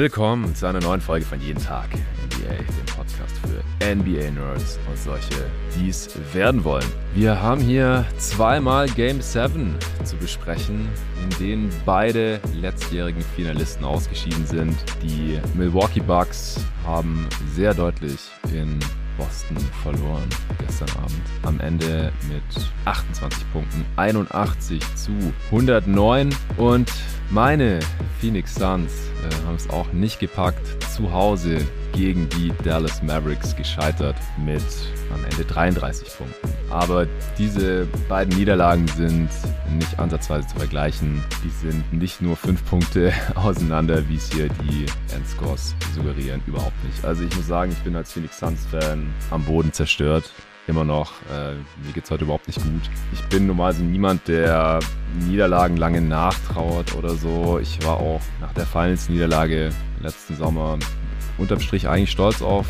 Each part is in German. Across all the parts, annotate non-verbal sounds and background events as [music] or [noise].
Willkommen zu einer neuen Folge von Jeden Tag NBA, dem Podcast für NBA-Nerds und solche, die es werden wollen. Wir haben hier zweimal Game 7 zu besprechen, in denen beide letztjährigen Finalisten ausgeschieden sind. Die Milwaukee Bucks haben sehr deutlich in Boston verloren gestern Abend. Am Ende mit 28 Punkten, 81 zu 109. Und meine Phoenix Suns äh, haben es auch nicht gepackt. Zu Hause gegen die Dallas Mavericks gescheitert mit am Ende 33 Punkten. Aber diese beiden Niederlagen sind nicht ansatzweise zu vergleichen. Die sind nicht nur fünf Punkte [laughs] auseinander, wie es hier die Endscores suggerieren. Überhaupt nicht. Also ich muss sagen, ich bin als Phoenix Suns-Fan am Boden zerstört immer noch. Äh, mir geht es heute überhaupt nicht gut. Ich bin normalerweise niemand, der Niederlagen lange nachtrauert oder so. Ich war auch nach der Finals-Niederlage letzten Sommer unterm Strich eigentlich stolz auf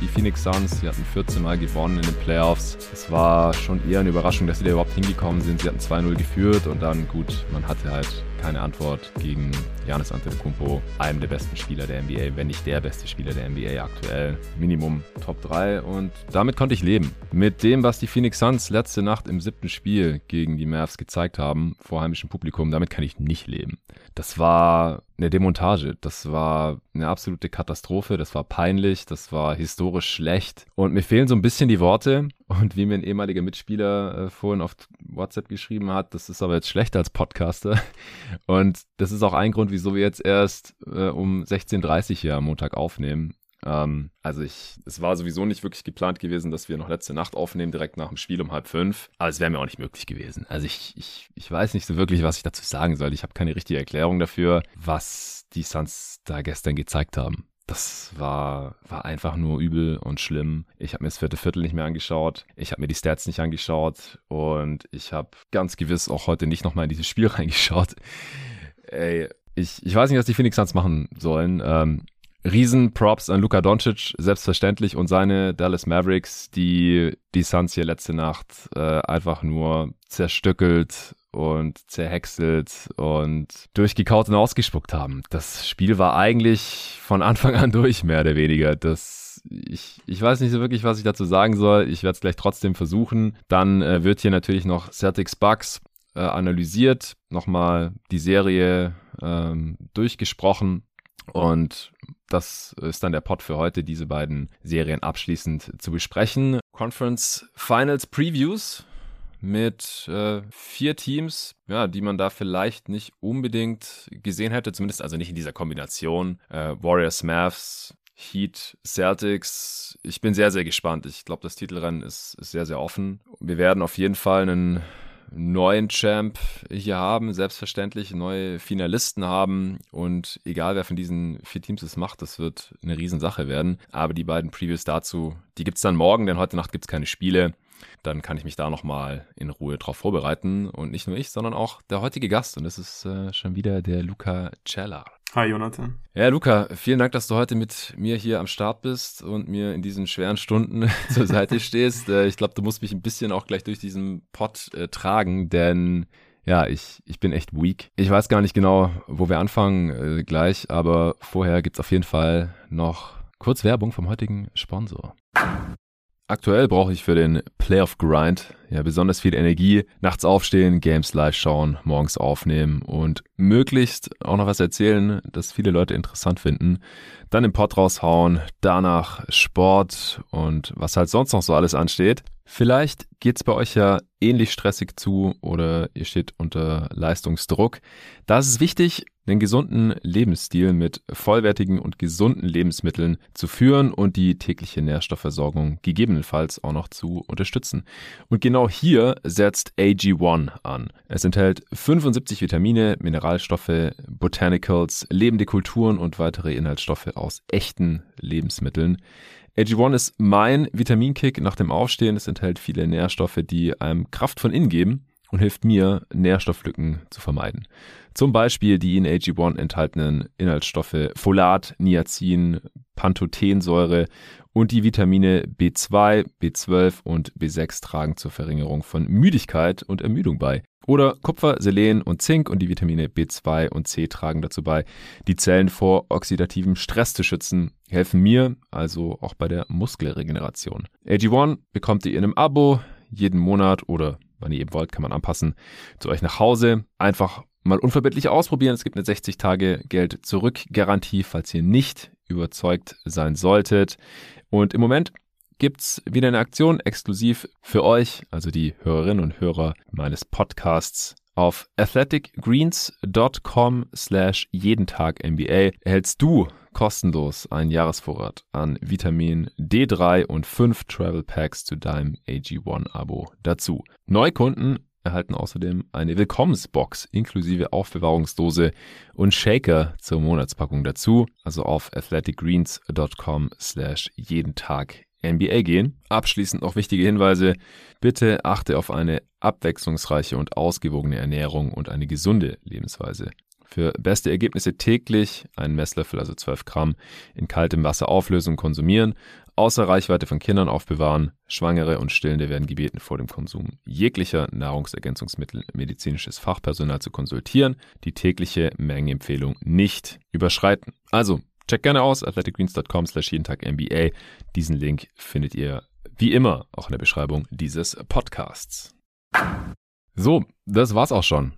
die Phoenix Suns. Sie hatten 14 Mal gewonnen in den Playoffs. Es war schon eher eine Überraschung, dass sie da überhaupt hingekommen sind. Sie hatten 2-0 geführt und dann, gut, man hatte halt keine Antwort gegen Janis Antetokounmpo, einem der besten Spieler der NBA, wenn nicht der beste Spieler der NBA aktuell. Minimum Top 3 und damit konnte ich leben. Mit dem, was die Phoenix Suns letzte Nacht im siebten Spiel gegen die Mavs gezeigt haben, vor heimischem Publikum, damit kann ich nicht leben. Das war eine Demontage. Das war eine absolute Katastrophe. Das war peinlich. Das war historisch schlecht. Und mir fehlen so ein bisschen die Worte. Und wie mir ein ehemaliger Mitspieler äh, vorhin auf WhatsApp geschrieben hat, das ist aber jetzt schlechter als Podcaster. Und das ist auch ein Grund, wieso wir jetzt erst äh, um 16.30 Uhr hier am Montag aufnehmen. Ähm, also ich, es war sowieso nicht wirklich geplant gewesen, dass wir noch letzte Nacht aufnehmen, direkt nach dem Spiel um halb fünf. Aber es wäre mir auch nicht möglich gewesen. Also ich, ich, ich weiß nicht so wirklich, was ich dazu sagen soll. Ich habe keine richtige Erklärung dafür, was die Suns da gestern gezeigt haben. Das war, war einfach nur übel und schlimm. Ich habe mir das vierte Viertel nicht mehr angeschaut. Ich habe mir die Stats nicht angeschaut. Und ich habe ganz gewiss auch heute nicht nochmal in dieses Spiel [laughs] reingeschaut. Ey, ich, ich weiß nicht, was die Phoenix Suns machen sollen. Ähm, Riesenprops an Luka Doncic, selbstverständlich, und seine Dallas Mavericks, die die Suns hier letzte Nacht äh, einfach nur zerstückelt und zerhäckselt und durchgekaut und ausgespuckt haben. Das Spiel war eigentlich von Anfang an durch, mehr oder weniger. Das, ich, ich weiß nicht so wirklich, was ich dazu sagen soll. Ich werde es gleich trotzdem versuchen. Dann äh, wird hier natürlich noch Celtics Bucks äh, analysiert, nochmal die Serie ähm, durchgesprochen und das ist dann der Pod für heute, diese beiden Serien abschließend zu besprechen. Conference Finals Previews mit äh, vier Teams, ja, die man da vielleicht nicht unbedingt gesehen hätte, zumindest also nicht in dieser Kombination. Äh, Warriors, Mavs, Heat, Celtics. Ich bin sehr, sehr gespannt. Ich glaube, das Titelrennen ist, ist sehr, sehr offen. Wir werden auf jeden Fall einen neuen Champ hier haben, selbstverständlich neue Finalisten haben und egal wer von diesen vier Teams es macht, das wird eine Riesensache werden. Aber die beiden Previews dazu, die gibt's dann morgen, denn heute Nacht gibt's keine Spiele. Dann kann ich mich da nochmal in Ruhe drauf vorbereiten und nicht nur ich, sondern auch der heutige Gast und das ist äh, schon wieder der Luca Cella. Hi Jonathan. Ja, Luca, vielen Dank, dass du heute mit mir hier am Start bist und mir in diesen schweren Stunden [laughs] zur Seite stehst. Äh, ich glaube, du musst mich ein bisschen auch gleich durch diesen Pod äh, tragen, denn ja, ich, ich bin echt weak. Ich weiß gar nicht genau, wo wir anfangen äh, gleich, aber vorher gibt's auf jeden Fall noch kurz Werbung vom heutigen Sponsor. Aktuell brauche ich für den Playoff Grind ja besonders viel Energie. Nachts aufstehen, Games live schauen, morgens aufnehmen und möglichst auch noch was erzählen, das viele Leute interessant finden. Dann den Pod raushauen, danach Sport und was halt sonst noch so alles ansteht. Vielleicht geht's bei euch ja ähnlich stressig zu oder ihr steht unter Leistungsdruck. Da ist es wichtig, einen gesunden Lebensstil mit vollwertigen und gesunden Lebensmitteln zu führen und die tägliche Nährstoffversorgung gegebenenfalls auch noch zu unterstützen. Und genau hier setzt AG1 an. Es enthält 75 Vitamine, Mineralstoffe, Botanicals, lebende Kulturen und weitere Inhaltsstoffe aus echten Lebensmitteln. AG1 ist mein Vitaminkick nach dem Aufstehen. Es enthält viele Nährstoffe, die einem Kraft von innen geben und hilft mir, Nährstofflücken zu vermeiden. Zum Beispiel die in AG1 enthaltenen Inhaltsstoffe Folat, Niacin, Pantothensäure und die Vitamine B2, B12 und B6 tragen zur Verringerung von Müdigkeit und Ermüdung bei. Oder Kupfer, Selen und Zink und die Vitamine B2 und C tragen dazu bei, die Zellen vor oxidativem Stress zu schützen, helfen mir also auch bei der Muskelregeneration. AG1 bekommt ihr in einem Abo jeden Monat oder wann ihr eben wollt, kann man anpassen, zu euch nach Hause. Einfach mal unverbindlich ausprobieren. Es gibt eine 60 Tage Geld zurück Garantie, falls ihr nicht überzeugt sein solltet. Und im Moment gibt's wieder eine Aktion exklusiv für euch, also die Hörerinnen und Hörer meines Podcasts. Auf athleticgreens.com slash jeden Tag NBA erhältst du kostenlos einen Jahresvorrat an Vitamin D3 und 5 Travel Packs zu deinem AG1-Abo dazu. Neukunden erhalten außerdem eine Willkommensbox inklusive Aufbewahrungsdose und Shaker zur Monatspackung dazu. Also auf athleticgreens.com slash jeden Tag NBA gehen. Abschließend noch wichtige Hinweise. Bitte achte auf eine abwechslungsreiche und ausgewogene Ernährung und eine gesunde Lebensweise. Für beste Ergebnisse täglich einen Messlöffel, also 12 Gramm, in kaltem Wasser auflösen und konsumieren. Außer Reichweite von Kindern aufbewahren. Schwangere und Stillende werden gebeten, vor dem Konsum jeglicher Nahrungsergänzungsmittel medizinisches Fachpersonal zu konsultieren. Die tägliche Mengenempfehlung nicht überschreiten. Also Check gerne aus, athleticgreens.com slash jeden Tag NBA. Diesen Link findet ihr wie immer auch in der Beschreibung dieses Podcasts. So, das war's auch schon.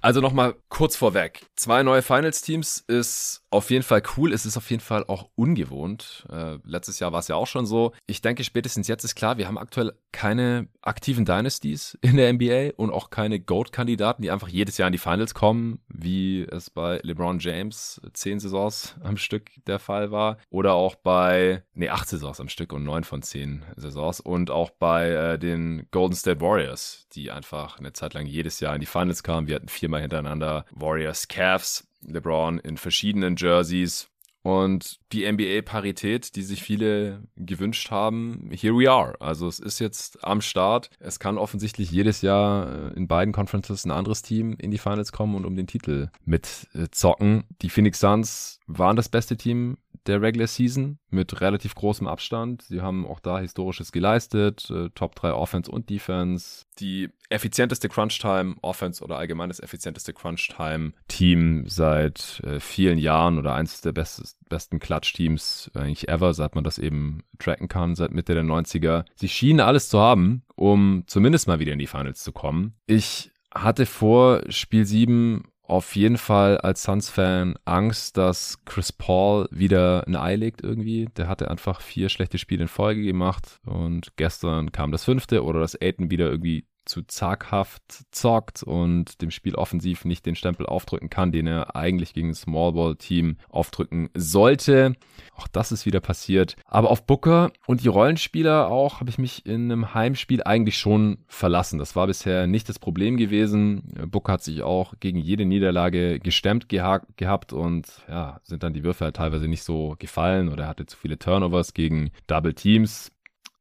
Also nochmal kurz vorweg. Zwei neue Finals-Teams ist auf jeden Fall cool. Es ist auf jeden Fall auch ungewohnt. Äh, letztes Jahr war es ja auch schon so. Ich denke, spätestens jetzt ist klar, wir haben aktuell keine aktiven Dynasties [laughs] in der NBA und auch keine GOAT-Kandidaten, die einfach jedes Jahr in die Finals kommen, wie es bei LeBron James zehn Saisons [laughs] am Stück der Fall war. Oder auch bei, nee, acht Saisons am Stück und neun von zehn Saisons. Und auch bei äh, den Golden State Warriors, die einfach eine Zeit lang jedes Jahr in die Finals kamen. Wir hatten viermal hintereinander Warriors Cavs LeBron in verschiedenen Jerseys. Und die NBA-Parität, die sich viele gewünscht haben, here we are. Also es ist jetzt am Start. Es kann offensichtlich jedes Jahr in beiden Conferences ein anderes Team in die Finals kommen und um den Titel mitzocken. Die Phoenix Suns waren das beste Team der Regular Season mit relativ großem Abstand. Sie haben auch da Historisches geleistet, äh, Top 3 Offense und Defense. Die effizienteste Crunch-Time Offense oder allgemein das effizienteste Crunch-Time Team seit äh, vielen Jahren oder eines der bestes, besten Clutch-Teams eigentlich ever, seit man das eben tracken kann, seit Mitte der 90er. Sie schienen alles zu haben, um zumindest mal wieder in die Finals zu kommen. Ich hatte vor Spiel 7 auf jeden Fall als Suns-Fan Angst, dass Chris Paul wieder ein Ei legt irgendwie. Der hatte einfach vier schlechte Spiele in Folge gemacht und gestern kam das fünfte oder dass Aiden wieder irgendwie zu zaghaft zockt und dem Spiel offensiv nicht den Stempel aufdrücken kann, den er eigentlich gegen ein Smallball-Team aufdrücken sollte. Auch das ist wieder passiert. Aber auf Booker und die Rollenspieler auch habe ich mich in einem Heimspiel eigentlich schon verlassen. Das war bisher nicht das Problem gewesen. Booker hat sich auch gegen jede Niederlage gestemmt gehabt und ja, sind dann die Würfe halt teilweise nicht so gefallen oder er hatte zu viele Turnovers gegen Double Teams.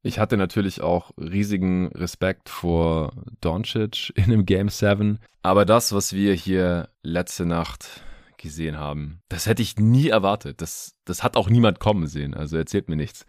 Ich hatte natürlich auch riesigen Respekt vor Doncic [laughs] in einem Game 7. Aber das, was wir hier letzte Nacht gesehen haben, das hätte ich nie erwartet. Das, das hat auch niemand kommen sehen. Also erzählt mir nichts.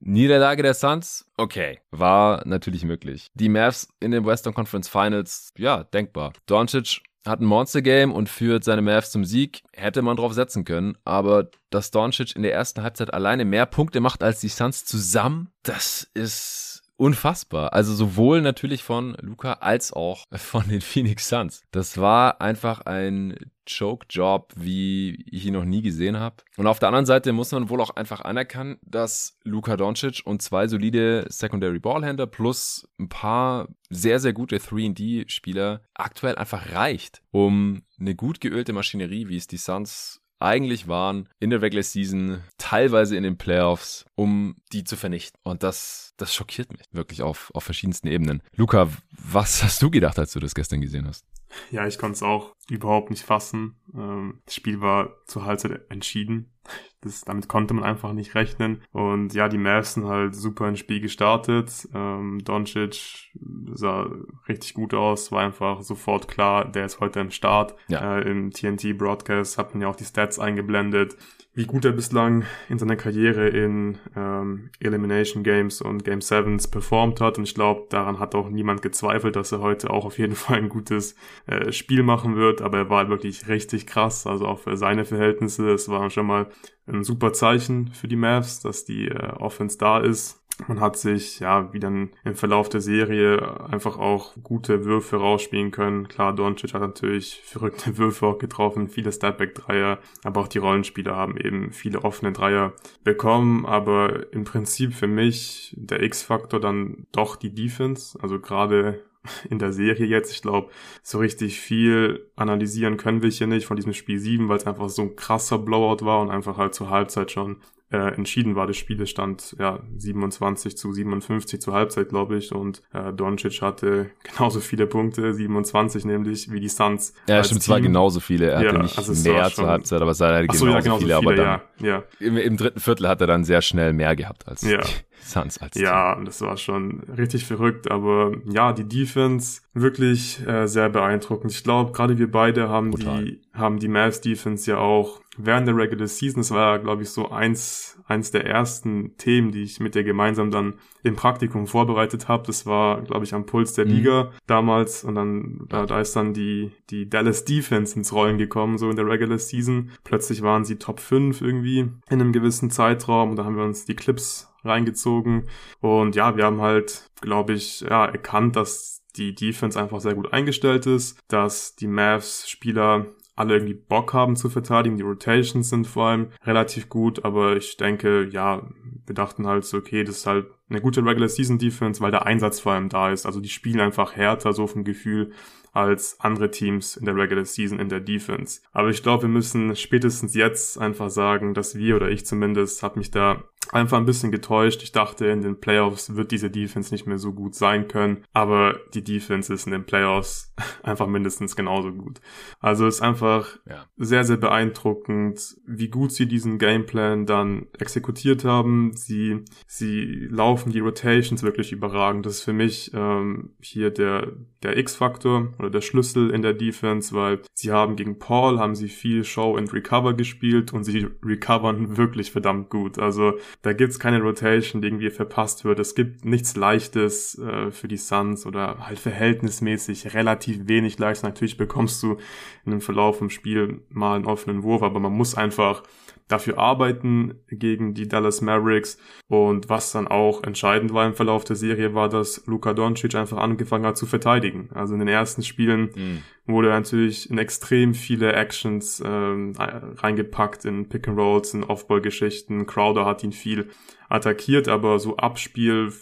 Niederlage der Suns, okay, war natürlich möglich. Die Mavs in den Western Conference Finals, ja, denkbar. Doncic hat ein Monster-Game und führt seine Mavs zum Sieg. Hätte man drauf setzen können. Aber dass Doncic in der ersten Halbzeit alleine mehr Punkte macht als die Suns zusammen, das ist unfassbar. Also sowohl natürlich von Luca als auch von den [laughs] Phoenix Suns. Das war einfach ein Choke-Job, wie ich ihn noch nie gesehen habe. Und auf der anderen Seite muss man wohl auch einfach anerkennen, dass Luka Doncic und zwei solide Secondary Ballhändler plus ein paar sehr, sehr gute 3D-Spieler aktuell einfach reicht, um eine gut geölte Maschinerie, wie es die Suns eigentlich waren in der Regular Season, teilweise in den Playoffs, um die zu vernichten. Und das, das schockiert mich wirklich auf, auf verschiedensten Ebenen. Luca, was hast du gedacht, als du das gestern gesehen hast? [laughs] Ja, ich konnte es auch überhaupt nicht fassen. Ähm, das Spiel war zur Halbzeit entschieden. Das, damit konnte man einfach nicht rechnen. Und ja, die Mavs sind halt super ins Spiel gestartet. Ähm, Doncic sah richtig gut aus, war einfach sofort klar, der ist heute am Start. Ja. Äh, Im TNT-Broadcast hat man ja auch die Stats eingeblendet. Wie gut er bislang in seiner Karriere in ähm, Elimination Games und Game Sevens performt hat. Und ich glaube, daran hat auch niemand gezweifelt, dass er heute auch auf jeden [laughs] Fall ein gutes äh, Spiel machen wird. Aber er war wirklich richtig krass, also auch für seine Verhältnisse. Es war schon mal ein super Zeichen für die Mavs, dass die äh, Offense da ist. Man hat sich, ja, wie dann im Verlauf der Serie einfach auch gute Würfe rausspielen können. Klar, Doncic hat natürlich [laughs] verrückte Würfe auch getroffen, viele Stepback-Dreier, aber auch die Rollenspieler haben eben viele offene Dreier bekommen. Aber im Prinzip für mich der X-Faktor dann doch die Defense. Also gerade [laughs] in der Serie jetzt. Ich glaube, so richtig viel analysieren können wir hier nicht von diesem Spiel 7, weil es einfach so ein krasser Blowout war und einfach halt zur Halbzeit schon äh, entschieden war. Das Spiel stand ja 27 zu 57 zur Halbzeit, glaube ich. Und äh, Doncic hatte [laughs] genauso viele Punkte, 27 nämlich, wie die Suns. Ja, stimmt, zwar genauso viele. Er hatte nicht also mehr zur Halbzeit, aber es war halt genauso, ja, genauso viele. viele. Aber dann, ja, ja. Im, Im, dritten Viertel hat er dann sehr schnell mehr gehabt als ja. die Suns als Ja, Team. das war schon richtig verrückt. Aber ja, die Defense wirklich äh, sehr beeindruckend. Ich glaube, gerade wir beide haben Total. die haben die Mavs Defense ja auch während der Regular Season, das war, glaube ich, so eins, eins der ersten Themen, die ich mit dir gemeinsam dann im Praktikum vorbereitet habe. Das war, glaube ich, am Puls der mhm. Liga damals. Und dann, da, da ist dann die, die Dallas Defense ins Rollen gekommen, so in der Regular Season. Plötzlich waren sie Top 5 irgendwie in einem gewissen Zeitraum. Und da haben wir uns die Clips reingezogen. Und ja, wir haben halt, glaube ich, ja, erkannt, dass die Defense einfach sehr gut eingestellt ist, dass die Mavs Spieler alle irgendwie Bock haben zu verteidigen. Die Rotations sind vor allem relativ gut, aber ich denke, ja, wir dachten halt so, okay, das ist halt eine gute Regular Season Defense, weil der Einsatz vor allem da ist. Also die spielen einfach härter, so vom Gefühl als andere Teams in der Regular Season in der Defense. Aber ich glaube, wir müssen spätestens jetzt einfach sagen, dass wir oder ich zumindest habe mich da einfach ein bisschen getäuscht. Ich dachte, in den Playoffs wird diese Defense nicht mehr so gut sein können, aber die Defense ist in den Playoffs [laughs] einfach mindestens genauso gut. Also ist einfach ja. sehr, sehr beeindruckend, wie gut sie diesen Gameplan dann exekutiert haben. Sie, sie laufen die Rotations wirklich überragend. Das ist für mich ähm, hier der, der X-Faktor oder der Schlüssel in der Defense, weil sie haben gegen Paul, haben sie viel Show and Recover gespielt und sie recovern [laughs] wirklich verdammt gut. Also da gibt's keine Rotation, die irgendwie verpasst wird. Es gibt nichts Leichtes äh, für die Suns oder halt verhältnismäßig relativ wenig Leichtes. Natürlich bekommst du in dem Verlauf vom Spiel mal einen offenen Wurf, aber man muss einfach dafür arbeiten gegen die Dallas Mavericks. Und was dann auch entscheidend war im Verlauf der Serie, war, dass Luka Doncic einfach angefangen hat zu verteidigen. Also in den ersten Spielen mhm. wurde natürlich in extrem viele Actions ähm, reingepackt, in Pick and Rolls, in Offball-Geschichten. Crowder hat ihn viel attackiert, aber so Abspiel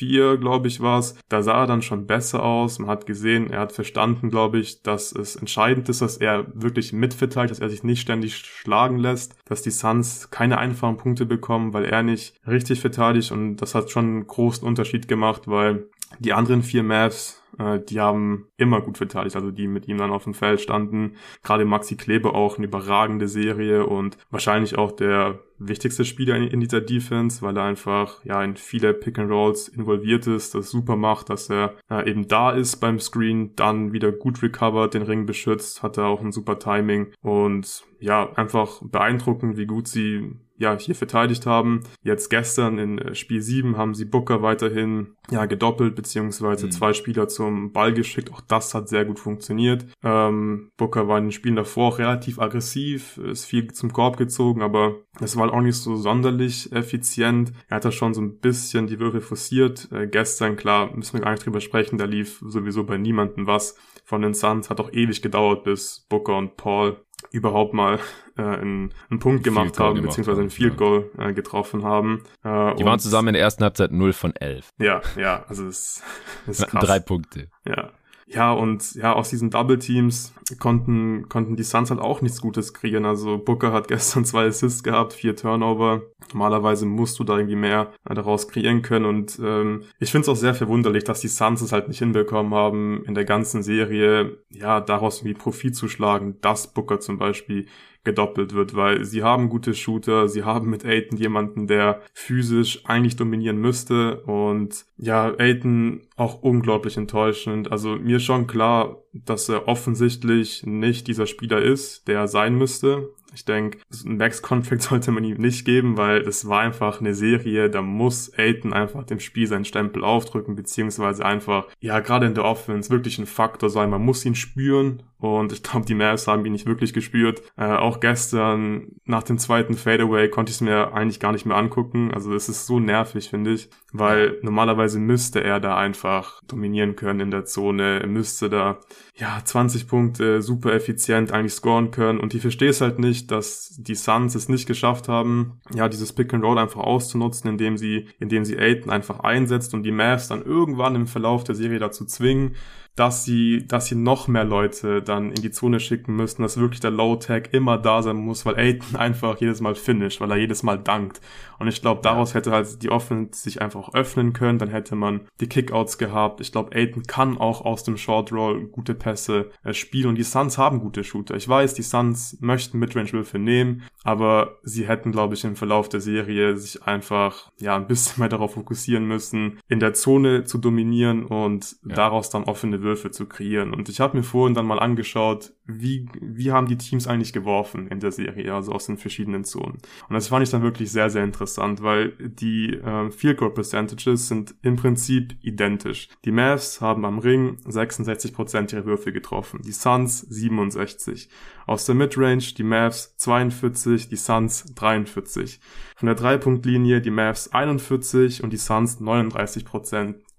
4, glaube ich, war es. Da sah er dann schon besser aus. Man hat gesehen, er hat verstanden, glaube ich, dass es entscheidend ist, dass er wirklich mitverteilt, dass er sich nicht ständig schlagen lässt, dass die Suns keine einfachen Punkte bekommen, weil er nicht richtig verteidigt und das hat schon einen großen Unterschied gemacht, weil die anderen vier Mavs äh, die haben immer gut verteidigt, also die mit ihm dann auf dem Feld standen. Gerade Maxi Klebe auch eine überragende Serie und wahrscheinlich auch der wichtigste Spieler in, dieser Defense, weil er einfach ja in viele Pick and Rolls involviert ist, das super macht, dass er äh, eben da ist beim Screen, dann wieder gut recovered, den Ring beschützt, hat er auch ein super Timing und ja, einfach beeindruckend, wie gut sie ja, hier verteidigt haben. Jetzt gestern in äh, Spiel 7 haben sie Booker weiterhin ja gedoppelt, beziehungsweise mhm. zwei Spieler zum Ball geschickt. Auch das hat sehr gut funktioniert. Ähm, Booker war in den Spielen davor auch relativ aggressiv, ist viel zum Korb gezogen, aber es war auch nicht so sonderlich effizient. Er hat da schon so ein bisschen die Würfe forciert. Äh, gestern, klar, müssen wir gar nicht drüber sprechen, da lief sowieso bei niemandem was von den Suns. Hat auch ewig gedauert, bis Booker und Paul überhaupt mal äh, einen, einen Punkt gemacht haben, gemacht beziehungsweise ein Field Goal äh, getroffen haben. Äh, Die waren zusammen in der ersten Halbzeit 0 von 11. Ja, ja, also es [laughs] ist krass. Drei Punkte. Ja, ja, und ja, aus diesen Double Teams konnten, konnten die Suns halt auch nichts Gutes kreieren. Also Booker hat [laughs] gestern zwei Assists gehabt, vier Turnover. Normalerweise musst du da irgendwie mehr daraus kreieren können. Und ähm, ich finde es auch sehr verwunderlich, dass die Suns es halt nicht hinbekommen haben, in der ganzen Serie, ja, daraus irgendwie Profit zu schlagen, dass Booker zum Beispiel gedoppelt wird, weil sie haben gute Shooter, sie haben mit Aiton jemanden, der physisch eigentlich dominieren müsste und ja, Aiton auch unglaublich enttäuschend. Also mir schon klar, dass er offensichtlich nicht dieser Spieler ist, der er sein müsste. Ich denke, ein Max-Contract [laughs] sollte man ihm nicht geben, weil es war einfach eine Serie, da muss Aiton einfach dem Spiel seinen Stempel aufdrücken, beziehungsweise einfach, ja, gerade in der Offense wirklich ein Faktor sein. Man muss ihn spüren und ich glaube, die Mavs haben ihn nicht wirklich gespürt. Äh, auch gestern nach dem zweiten Fadeaway konnte ich es mir eigentlich gar nicht mehr angucken. Also es ist so nervig, finde ich, weil normalerweise müsste er da einfach dominieren können in der Zone. Er müsste da ja 20 Punkte super effizient eigentlich scoren können. Und ich verstehe es halt nicht, dass die Suns es nicht geschafft haben, ja dieses Pick and Roll einfach auszunutzen, indem sie, indem sie Aiton einfach einsetzt und die Mavs dann irgendwann im Verlauf der Serie dazu zwingen, dass sie, dass sie noch mehr Leute dann in die Zone schicken müssen, dass wirklich der Low-Tag immer da sein muss, weil Aiden [laughs] einfach jedes Mal finisht, weil er jedes Mal dankt. Und ich glaube, daraus hätte halt die Offense sich einfach öffnen können, dann hätte man die Kickouts gehabt. Ich glaube, Aiden kann auch aus dem Short Roll gute Pässe äh, spielen und die Suns haben gute Shooter. Ich weiß, die Suns möchten Midrange-Würfe nehmen, aber sie hätten, glaube ich, im Verlauf der Serie sich einfach ja ein bisschen [laughs] mehr darauf fokussieren müssen, in der Zone zu dominieren und ja. daraus dann offene Würfe zu kreieren. Und ich habe mir vorhin dann mal angeschaut, wie, wie haben die Teams eigentlich geworfen in der Serie, also aus den verschiedenen Zonen. Und das fand ich dann wirklich sehr, sehr interessant, weil die äh, Field Goal Percentages sind im Prinzip identisch. Die Mavs haben am Ring 66% ihrer Würfe getroffen, die Suns 67. Aus der Midrange die Mavs 42, die Suns 43. Von der Dreipunktlinie die Mavs 41 und die Suns 39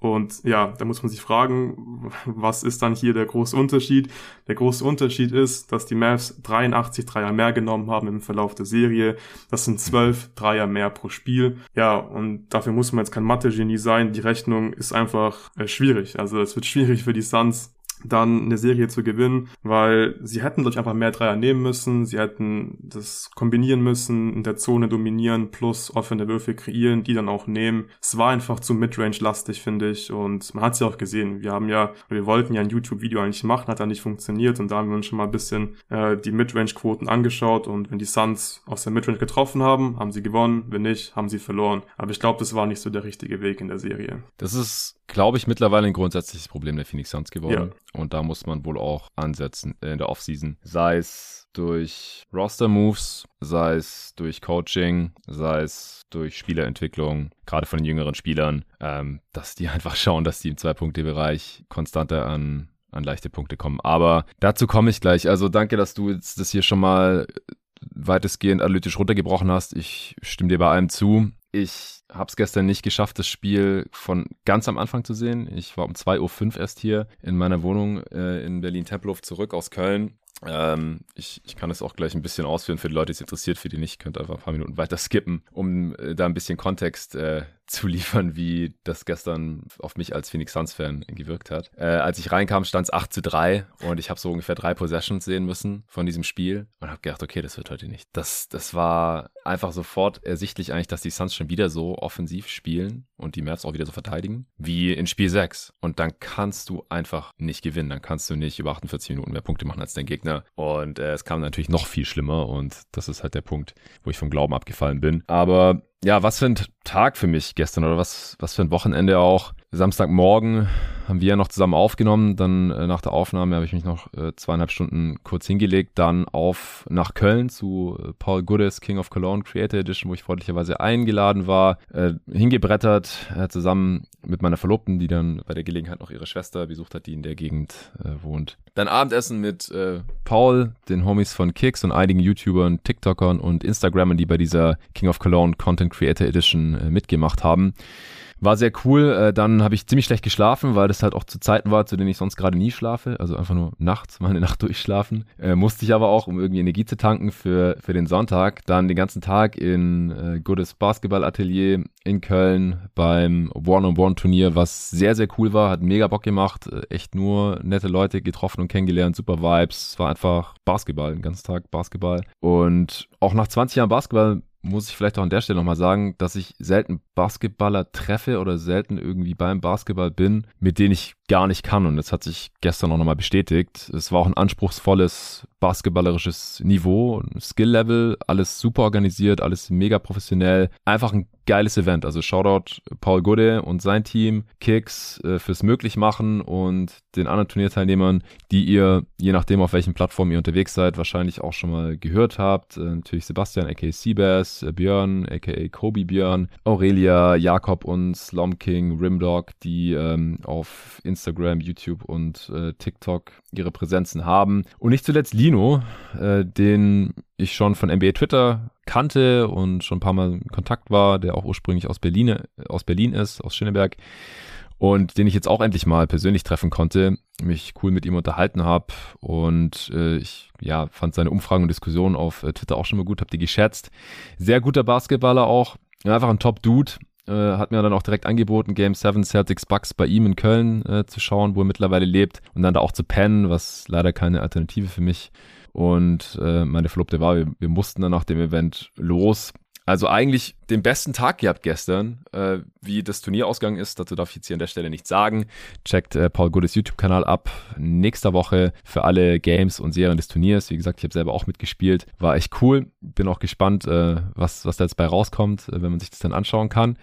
und ja, da muss man sich fragen, was ist dann hier der große Unterschied? Der große Unterschied ist, dass die Mavs 83 Dreier mehr genommen haben im Verlauf der Serie. Das sind 12 Dreier mehr pro Spiel. Ja, und dafür muss man jetzt kein Mathe-Genie sein. Die Rechnung ist einfach äh, schwierig. Also es wird schwierig für die Suns, dann eine Serie zu gewinnen, weil sie hätten, ich, einfach mehr Dreier nehmen müssen, sie hätten das kombinieren müssen, in der Zone dominieren, plus offene Würfe kreieren, die dann auch nehmen. Es war einfach zu Midrange-lastig, finde ich, und man hat es ja auch gesehen. Wir haben ja, wir wollten ja ein YouTube-Video eigentlich machen, hat dann nicht funktioniert, und da haben wir uns schon mal ein bisschen äh, die Midrange-Quoten angeschaut, und wenn die Suns aus der Midrange getroffen haben, haben sie gewonnen, wenn nicht, haben sie verloren. Aber ich glaube, das war nicht so der richtige Weg in der Serie. Das ist glaube ich, mittlerweile ein grundsätzliches Problem der Phoenix Suns geworden. Ja. Und da muss man wohl auch ansetzen in der Offseason. Sei es durch Roster-Moves, sei es durch Coaching, sei es durch Spielerentwicklung, gerade von den jüngeren Spielern, ähm, dass die [laughs] einfach schauen, dass die im Zwei-Punkte-Bereich konstanter an, an leichte Punkte kommen. Aber dazu komme ich gleich. Also danke, dass du jetzt das hier schon mal weitestgehend analytisch runtergebrochen hast. Ich stimme dir bei allem zu. Ich habe es gestern nicht geschafft, das Spiel von ganz am Anfang zu sehen. Ich war um 2.05 Uhr erst hier in meiner Wohnung äh, in Berlin-Tempelhof zurück aus Köln ähm, ich, ich kann es auch gleich ein bisschen ausführen für die Leute, die es interessiert, für die nicht, könnt einfach ein paar Minuten weiter skippen, um äh, da ein bisschen Kontext äh, zu liefern, wie das gestern auf mich als Phoenix Suns-Fan gewirkt hat. Äh, als ich reinkam, stand es 8 zu 3 und ich habe so ungefähr drei Possessions sehen müssen von diesem Spiel und habe gedacht, okay, das wird heute nicht. Das, das war einfach sofort ersichtlich eigentlich, dass die Suns schon wieder so offensiv spielen und die Mavs auch wieder so verteidigen, wie in Spiel 6. Und dann kannst du einfach nicht gewinnen. Dann kannst du nicht über 48 Minuten mehr Punkte machen als dein Gegner. Und äh, es kam natürlich noch viel schlimmer und das ist halt der Punkt, wo ich vom Glauben abgefallen bin. Aber ja, was für ein Tag für mich gestern oder was, was für ein Wochenende auch. Samstagmorgen haben wir ja noch zusammen aufgenommen. Dann äh, nach der Aufnahme habe ich mich noch äh, zweieinhalb Stunden kurz hingelegt. Dann auf nach Köln zu äh, Paul Goodis King of Cologne Creator Edition, wo ich freundlicherweise eingeladen war. Äh, hingebrettert äh, zusammen mit meiner Verlobten, die dann bei der Gelegenheit noch ihre Schwester besucht hat, die in der Gegend äh, wohnt. Dann Abendessen mit Paul, den Homies von Kicks und einigen YouTubern, TikTokern und Instagrammern, die bei dieser King of Cologne Content Creator Edition mitgemacht haben. War sehr cool. Äh, dann habe ich ziemlich schlecht geschlafen, weil das halt auch zu Zeiten war, zu denen ich sonst gerade nie schlafe. Also einfach nur nachts, mal eine Nacht [laughs] durchschlafen. Äh, musste ich aber auch, um irgendwie Energie zu tanken für, für den Sonntag. Dann den ganzen Tag in äh, Goodis Basketballatelier in Köln beim One-on-One-Turnier, was sehr, sehr cool war. Hat mega Bock gemacht. Äh, echt nur nette Leute getroffen und kennengelernt. Super Vibes. Es war einfach Basketball, den ganzen Tag Basketball. Und auch nach 20 Jahren Basketball muss ich vielleicht auch an der Stelle nochmal sagen, dass ich selten Basketballer treffe oder selten irgendwie beim Basketball bin, mit denen ich gar nicht kann. Und das hat sich gestern auch nochmal bestätigt. Es war auch ein anspruchsvolles basketballerisches Niveau, Skill-Level, alles super organisiert, alles mega professionell. Einfach ein geiles Event. Also Shoutout Paul Gude und sein Team, Kicks äh, fürs Möglichmachen und den anderen Turnierteilnehmern, die ihr, je nachdem auf welchen Plattformen ihr unterwegs seid, wahrscheinlich auch schon mal gehört habt. Äh, natürlich Sebastian, aka Seabass, äh, Björn, aka Kobe Björn, Aurelia, Jakob und Slom King, Rimdog, die ähm, auf Instagram, YouTube und äh, TikTok ihre Präsenzen haben. Und nicht zuletzt Lino, äh, den ich schon von NBA Twitter kannte und schon ein paar Mal in Kontakt war, der auch ursprünglich aus Berlin, aus Berlin ist, aus Schöneberg und den ich jetzt auch endlich mal persönlich treffen konnte, mich cool mit ihm unterhalten habe und äh, ich ja fand seine Umfragen und Diskussionen auf äh, Twitter auch schon mal gut, habe die geschätzt. Sehr guter Basketballer auch, einfach ein Top Dude. Äh, hat mir dann auch direkt angeboten, Game 7 Celtics Bucks bei ihm in Köln äh, zu schauen, wo er mittlerweile lebt und dann da auch zu pennen, was leider keine Alternative für mich und äh, meine Verlobte war, wir, wir mussten dann nach dem Event los. Also eigentlich den besten Tag gehabt gestern. Äh, wie das Turnier ausgegangen ist, dazu darf ich jetzt hier an der Stelle nichts sagen. Checkt äh, Paul Goodes YouTube-Kanal ab. Nächster Woche für alle Games und Serien des Turniers. Wie gesagt, ich habe selber auch mitgespielt. War echt cool. Bin auch gespannt, äh, was, was da jetzt bei rauskommt, äh, wenn man sich das dann anschauen kann.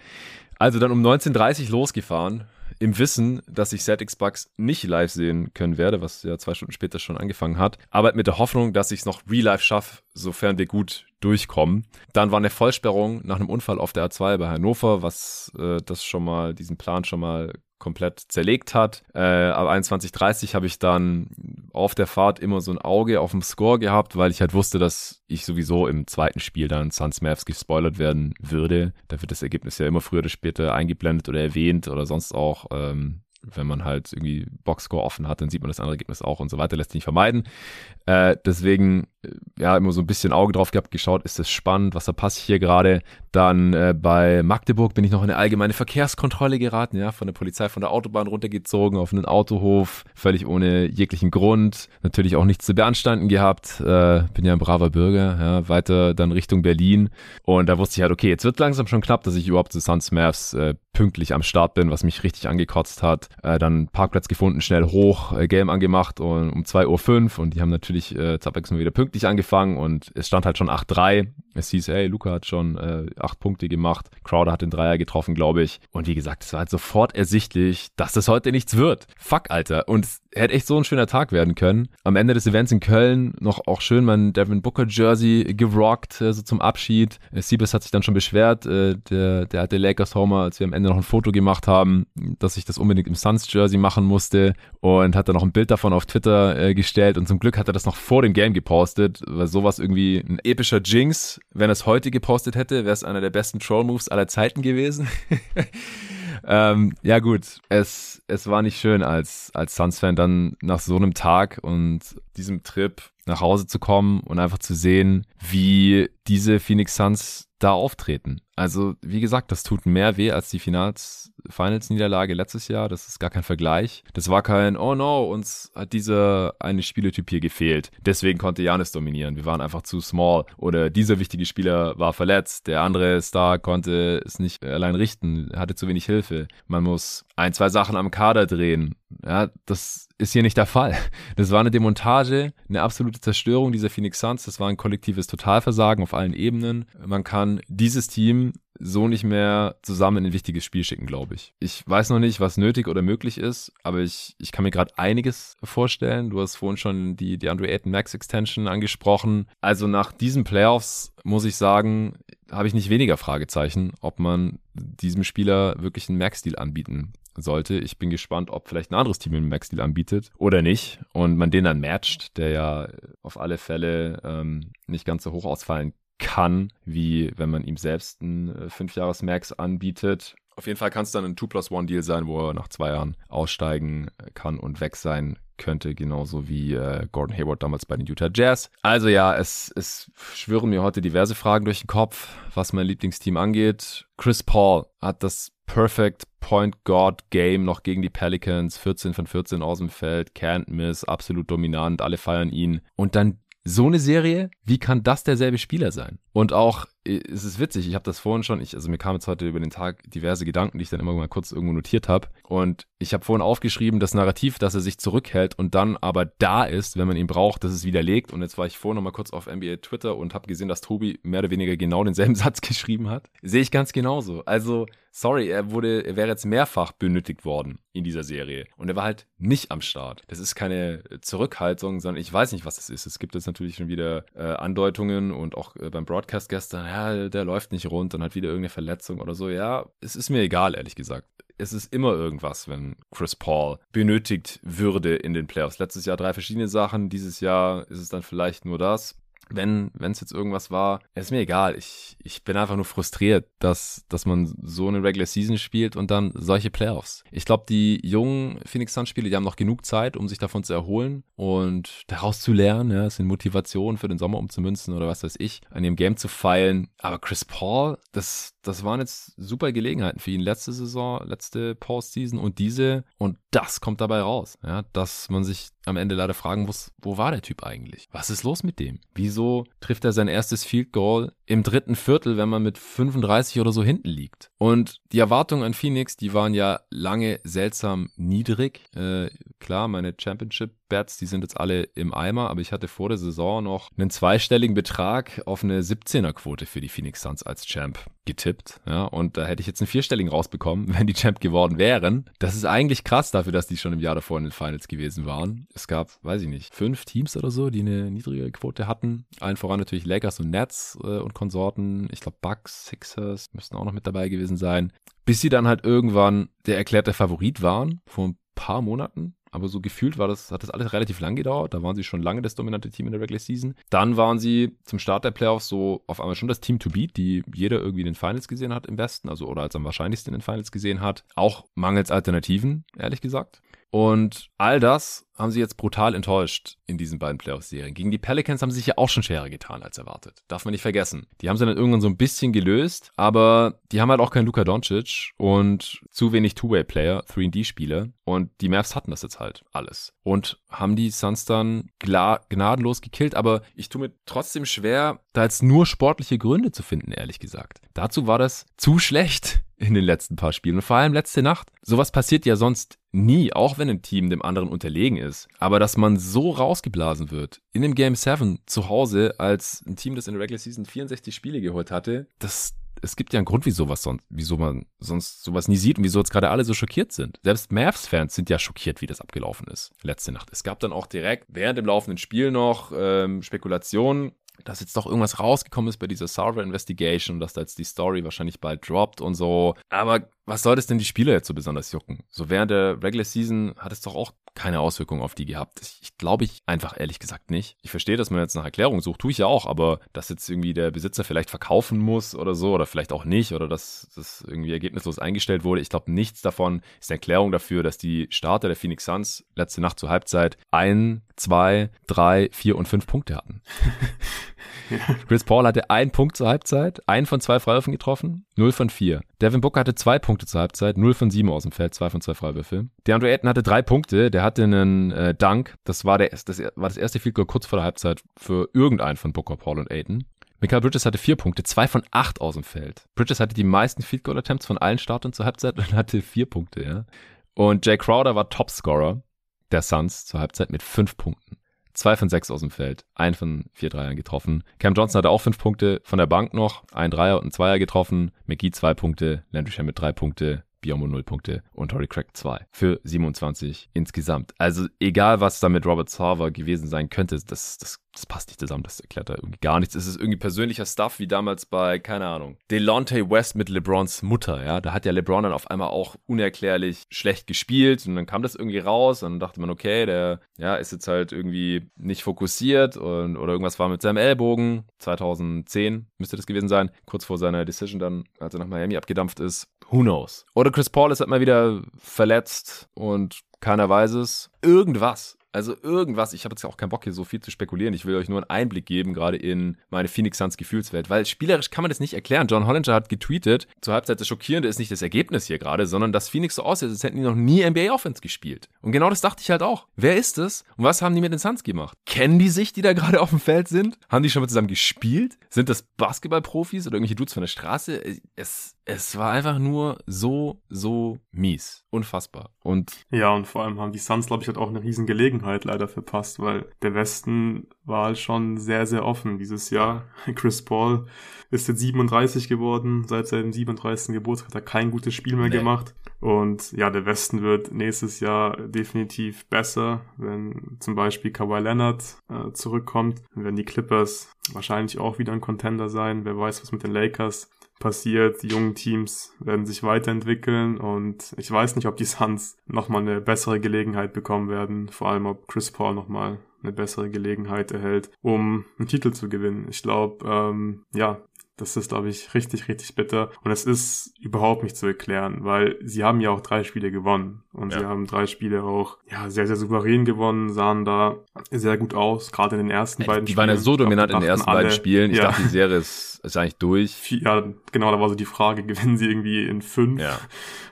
Also dann um 19.30 Uhr losgefahren im Wissen, dass ich ZX Bucks nicht live sehen können werde, was ja zwei Stunden später schon angefangen hat, aber mit der Hoffnung, dass ich es noch real life schaffe, sofern wir gut durchkommen. Dann war eine Vollsperrung nach einem Unfall auf der A2 bei Hannover, was äh, das schon mal, diesen Plan schon mal komplett zerlegt hat. Äh, ab 21.30 habe ich dann auf der Fahrt immer so ein Auge auf dem Score gehabt, weil ich halt wusste, dass ich sowieso im zweiten Spiel dann Suns Mavs gespoilert werden würde. Da wird das Ergebnis ja immer früher oder später eingeblendet oder erwähnt oder sonst auch. Ähm, wenn man halt irgendwie Boxscore offen hat, dann sieht man das andere Ergebnis auch und so weiter, lässt sich nicht vermeiden. Äh, deswegen, ja, immer so ein bisschen Auge drauf gehabt, geschaut, ist das spannend, was da passiert hier gerade. Dann äh, bei Magdeburg bin ich noch in eine allgemeine Verkehrskontrolle geraten, ja, von der Polizei von der Autobahn runtergezogen auf einen Autohof, völlig ohne jeglichen Grund. Natürlich auch nichts zu beanstanden gehabt. Äh, bin ja ein braver Bürger, ja, weiter dann Richtung Berlin. Und da wusste ich halt, okay, jetzt wird langsam schon knapp, dass ich überhaupt zu Suns Mavs äh, pünktlich am Start bin, was mich richtig angekotzt hat. Äh, dann Parkplatz gefunden, schnell hoch, äh, Game angemacht und um 2.05 Uhr und die haben natürlich äh, zur Abwechslung wieder pünktlich angefangen und es stand halt schon 8-3. Es hieß, hey, Luca hat schon äh, acht Punkte gemacht, Crowder hat den Dreier getroffen, glaube ich. Und wie gesagt, es war halt sofort ersichtlich, dass das heute nichts wird. Fuck, Alter. Und es hätte echt so ein schöner Tag werden können. Am Ende des Events in Köln noch auch schön mein Devin Booker Jersey gerockt, äh, so zum Abschied. Äh, Siebes hat sich dann schon beschwert, äh, der, der hatte Lakers Homer, als wir am Ende noch ein Foto gemacht haben, dass ich das unbedingt im Suns Jersey machen musste und hat dann noch ein Bild davon auf Twitter gestellt und zum Glück hat er das noch vor dem Game gepostet, weil sowas irgendwie ein epischer Jinx, wenn er es heute gepostet hätte, wäre es einer der besten Troll Moves aller Zeiten gewesen. [laughs] ähm, ja gut, es, es war nicht schön als, als Suns-Fan dann nach so einem Tag und diesem Trip nach Hause zu kommen und einfach zu sehen, wie diese Phoenix Suns da auftreten. Also, wie gesagt, das tut mehr weh als die Finals, Finals-Niederlage letztes Jahr. Das ist gar kein Vergleich. Das war kein, oh no, uns hat dieser eine Spielertyp hier gefehlt. Deswegen konnte Janis dominieren. Wir waren einfach zu small. Oder dieser wichtige Spieler war verletzt. Der andere Star konnte es nicht allein richten, hatte zu wenig Hilfe. Man muss ein, zwei Sachen am Kader drehen. Ja, das ist hier nicht der Fall. Das war eine Demontage, eine absolute Zerstörung dieser Phoenix Suns. Das war ein kollektives Totalversagen auf allen Ebenen. Man kann dieses Team so nicht mehr zusammen in ein wichtiges Spiel schicken, glaube ich. Ich weiß noch nicht, was nötig oder möglich ist, aber ich, ich kann mir gerade einiges vorstellen. Du hast vorhin schon die, die Andre Ayton Max Extension angesprochen. Also nach diesen Playoffs muss ich sagen, habe ich nicht weniger Fragezeichen, ob man diesem Spieler wirklich einen Max-Deal anbieten sollte. Ich bin gespannt, ob vielleicht ein anderes Team einen Max-Deal anbietet oder nicht und man den dann matcht, der ja auf alle Fälle ähm, nicht ganz so hoch ausfallen kann, wie wenn man ihm selbst einen äh, 5-Jahres-Max anbietet. Auf jeden Fall kann es dann ein 2 plus 1 Deal sein, wo er nach zwei Jahren aussteigen kann und weg sein könnte, genauso wie äh, Gordon Hayward damals bei den Utah Jazz. Also ja, es, es schwören mir heute diverse Fragen durch den Kopf, was mein Lieblingsteam angeht. Chris Paul hat das Perfect Point Guard Game noch gegen die Pelicans, 14 von 14 aus dem Feld, can't miss, absolut dominant, alle feiern ihn. Und dann so eine Serie, wie kann das derselbe Spieler sein? Und auch es ist witzig, ich habe das vorhin schon, ich, also mir kamen jetzt heute über den Tag diverse Gedanken, die ich dann immer mal kurz irgendwo notiert habe. Und ich habe vorhin aufgeschrieben, das Narrativ, dass er sich zurückhält und dann aber da ist, wenn man ihn braucht, dass es widerlegt. Und jetzt war ich vorhin noch mal kurz auf NBA Twitter und habe gesehen, dass Tobi mehr oder weniger genau denselben [laughs] Satz geschrieben hat. Sehe ich ganz genauso. Also, sorry, er wurde, er wäre jetzt mehrfach benötigt worden in dieser Serie. Und er war halt nicht am Start. Das ist keine Zurückhaltung, sondern ich weiß nicht, was das ist. Es gibt jetzt natürlich schon wieder äh, Andeutungen und auch äh, beim Broadcast gestern, ja, der läuft nicht rund und hat wieder irgendeine Verletzung oder so. Ja, es ist mir egal, ehrlich gesagt es ist immer irgendwas, wenn Chris Paul benötigt würde in den Playoffs. Letztes Jahr drei verschiedene Sachen, dieses Jahr ist es dann vielleicht nur das wenn es jetzt irgendwas war, ist mir egal. Ich, ich bin einfach nur frustriert, dass, dass man so eine Regular Season spielt und dann solche Playoffs. Ich glaube, die jungen Phoenix Suns Spiele, die haben noch genug Zeit, um sich davon zu erholen und daraus zu lernen. Ja, es sind Motivationen für den Sommer umzumünzen oder was weiß ich, an dem Game zu feilen. Aber Chris Paul, das, das waren jetzt super Gelegenheiten für ihn. Letzte Saison, letzte Postseason und diese und das kommt dabei raus. Ja, dass man sich am Ende leider fragen muss, wo war der Typ eigentlich? Was ist los mit dem? Wieso trifft er sein erstes Field Goal im dritten Viertel, wenn man mit 35 oder so hinten liegt? Und die Erwartungen an Phoenix, die waren ja lange seltsam niedrig. Äh, klar, meine Championship Bets, die sind jetzt alle im Eimer, aber ich hatte vor der Saison noch einen zweistelligen Betrag auf eine 17er Quote für die Phoenix Suns als Champ getippt, ja, und da hätte ich jetzt einen vierstelligen rausbekommen, [laughs] wenn die Champ geworden wären. Das ist eigentlich krass dafür, dass die schon im Jahr davor in den Finals gewesen waren. Es gab, weiß ich nicht, fünf Teams oder so, die eine niedrigere Quote hatten. Allen voran natürlich Lakers und Nets äh, und Konsorten. Ich glaube, Bucks, Sixers müssten auch noch mit dabei gewesen sein. Bis sie dann halt irgendwann der erklärte Favorit waren, vor ein paar Monaten aber so gefühlt war das, hat das alles relativ lang gedauert. Da waren sie schon lange das dominante Team in der Regular Season. Dann waren sie zum Start der Playoffs so auf einmal schon das Team to beat, die jeder irgendwie in den Finals gesehen hat im Westen, also oder als am wahrscheinlichsten in den Finals gesehen hat. Auch mangels Alternativen, ehrlich gesagt. Und all das haben sie jetzt brutal enttäuscht in diesen beiden Playoff-Serien. Gegen die Pelicans haben sie sich ja auch schon schwerer getan als erwartet. Darf man nicht vergessen. Die haben sie dann irgendwann so ein bisschen gelöst, aber die haben halt auch keinen Luka Doncic und zu wenig Two-Way-Player, 3D-Spieler. Und die Mavs hatten das jetzt halt alles. Und haben die Suns dann gnadenlos gekillt, aber ich tue mir trotzdem schwer, da jetzt nur sportliche Gründe zu finden, ehrlich gesagt. Dazu war das zu schlecht in den letzten paar Spielen und vor allem letzte Nacht. Sowas passiert ja sonst nie, auch wenn ein Team dem anderen unterlegen ist. Aber dass man so rausgeblasen wird in dem Game 7 zu Hause als ein Team, das in der Regular Season 64 Spiele geholt hatte, das es gibt ja einen Grund, wieso was sonst, wieso man sonst sowas nie sieht und wieso jetzt gerade alle so schockiert sind. Selbst Mavs-Fans sind ja schockiert, wie das abgelaufen ist letzte Nacht. Es gab dann auch direkt während dem laufenden Spiel noch ähm, Spekulationen, dass jetzt doch irgendwas rausgekommen ist bei dieser Server Investigation dass da jetzt die Story wahrscheinlich bald droppt und so. Aber was soll das denn die Spieler jetzt so besonders jucken? So während der Regular Season hat es doch auch keine Auswirkungen auf die gehabt. Ich glaube ich einfach ehrlich gesagt nicht. Ich verstehe, dass man jetzt nach Erklärung sucht, tue ich ja auch, aber dass jetzt irgendwie der Besitzer vielleicht verkaufen muss oder so oder vielleicht auch nicht oder dass das irgendwie ergebnislos eingestellt wurde. Ich glaube, nichts davon ist eine Erklärung dafür, dass die Starter der Phoenix Suns letzte Nacht zur Halbzeit ein, zwei, drei, vier und fünf Punkte hatten. [laughs] Chris Paul hatte einen Punkt zur Halbzeit, einen von zwei Freiwürfen getroffen, null von vier. Devin Booker hatte zwei Punkte zur Halbzeit, null von sieben aus dem Feld, zwei von zwei Freiwürfe. DeAndre Ayton hatte drei Punkte, der hatte einen äh, Dunk, das war, der, das war das erste Field Goal kurz vor der Halbzeit für irgendeinen von Booker, Paul und Ayton. Michael Bridges hatte vier Punkte, zwei von acht aus dem Feld. Bridges hatte die meisten Field Goal Attempts von allen Startern zur Halbzeit und hatte vier Punkte, ja. Und Jay Crowder war Topscorer der Suns zur Halbzeit mit fünf Punkten. Zwei von sechs aus dem Feld, ein von vier Dreiern getroffen. Cam Johnson hatte auch fünf Punkte von der Bank noch, ein Dreier und ein Zweier getroffen. McGee zwei Punkte, Landry Shamet drei Punkte, Biomo 0 Punkte und Tory Craig 2 für 27 insgesamt. Also egal, was da mit Robert Sarver gewesen sein könnte, das, das, das passt nicht zusammen, das erklärt da irgendwie gar nichts. Es ist irgendwie persönlicher Stuff, wie damals bei, keine Ahnung, Delonte West mit LeBrons Mutter, ja. Da hat ja LeBron dann auf einmal auch unerklärlich schlecht gespielt und dann kam das irgendwie raus und dann dachte man, okay, der, ja, ist jetzt halt irgendwie nicht fokussiert und, oder irgendwas war mit seinem Ellbogen. 2010 müsste das gewesen sein, kurz vor seiner Decision dann, als er nach Miami abgedampft ist. Who knows? Oder Chris Paul ist halt mal wieder verletzt und keiner weiß es. Irgendwas Also irgendwas, ich habe jetzt auch keinen Bock hier so viel zu spekulieren. Ich will euch nur einen Einblick geben, gerade in meine Phoenix Suns Gefühlswelt, weil spielerisch kann man das nicht erklären. John Hollinger hat getweetet, zur Halbzeit das Schockierende ist nicht das Ergebnis hier gerade, sondern dass Phoenix so aussieht, als hätten die noch nie NBA Offense gespielt. Und genau das dachte ich halt auch. Wer ist es und was haben die mit den Suns gemacht? Kennen die sich, die da gerade auf dem Feld sind? Haben die schon mal zusammen gespielt? Sind das Basketballprofis oder irgendwelche Dudes von der Straße? Es, es war einfach nur so, so mies. Unfassbar. Und ja, und vor allem haben die Suns, glaube ich, halt auch eine riesen Gelegenheit leider verpasst, weil der Westen war halt schon sehr, sehr offen dieses Jahr. [laughs] Chris Paul ist jetzt 37 geworden. Seit seinem 37. Geburtstag hat er kein gutes Spiel mehr nee. gemacht. Und ja, der Westen wird nächstes Jahr definitiv besser, wenn zum Beispiel Kawhi Leonard äh, zurückkommt. Dann werden die Clippers wahrscheinlich auch wieder ein Contender sein. Wer weiß, was mit den Lakers passiert. Die jungen Teams werden sich weiterentwickeln und ich weiß nicht, ob die Suns nochmal eine bessere Gelegenheit bekommen werden. Vor allem, ob Chris Paul nochmal eine bessere Gelegenheit erhält, um einen Titel zu gewinnen. Ich glaube, ähm, ja, das ist, glaube ich, richtig, richtig bitter. Und es ist überhaupt nicht zu erklären, weil sie haben ja auch drei Spiele gewonnen. Und ja. sie haben drei Spiele auch ja, sehr, sehr souverän gewonnen, sahen da sehr gut aus, gerade in den ersten beiden die Spielen. Die waren ja so dominant in den ersten alle, beiden Spielen. Ich ja. dachte, die Serie [laughs] ist, ist eigentlich durch. Ja, genau, da war so die Frage, [laughs] gewinnen sie irgendwie in fünf ja.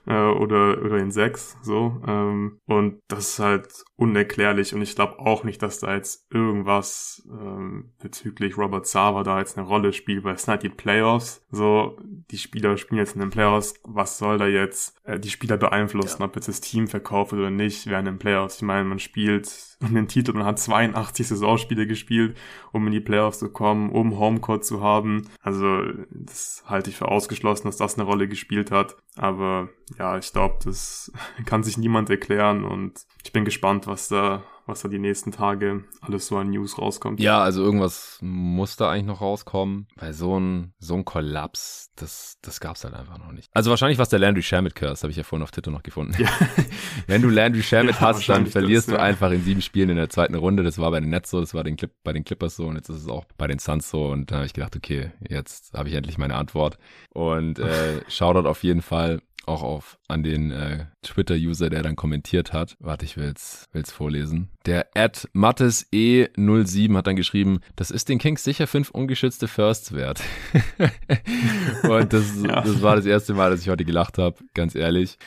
äh, oder, oder in sechs, so. Ähm, und das ist halt unerklärlich und ich glaube auch nicht, dass da jetzt irgendwas ähm, bezüglich Robert Sava da jetzt eine Rolle spielt, weil es sind halt die Playoffs, so, die Spieler spielen jetzt in den Playoffs, was soll da jetzt äh, die Spieler beeinflussen, ja. ob jetzt das Team verkauft oder nicht während den Playoffs. Ich meine, man spielt um den Titel, man hat 82 Saisonspiele gespielt, um in die Playoffs zu kommen, um Homecourt zu haben. Also das halte ich für ausgeschlossen, dass das eine Rolle gespielt hat. Aber ja, ich glaube, das [laughs] kann sich niemand erklären und ich bin gespannt, was da was da die nächsten Tage alles so an News rauskommt. Ja, also irgendwas muss da eigentlich noch rauskommen, weil so ein, so ein Kollaps, das, das gab's halt einfach noch nicht. Also wahrscheinlich was der Landry Shamit Curse, habe ich ja vorhin auf Twitter noch gefunden. Ja. [laughs] Wenn du Landry Shamit ja, hast, dann verlierst das, du ja. einfach in sieben Spielen in der zweiten Runde. Das war bei den Nets so, das war den Clip, bei den Clippers so und jetzt ist es auch bei den Suns so und da habe ich gedacht, okay, jetzt habe ich endlich meine Antwort. Und äh, [laughs] Shoutout auf jeden Fall auch auf an den äh, Twitter-User, der dann kommentiert hat. Warte, ich will's, will's vorlesen. Der at Mattes E07 hat dann geschrieben, das ist den Kings sicher fünf ungeschützte Firsts wert. [laughs] Und das, ja. das war das erste Mal, dass ich heute gelacht habe, ganz ehrlich.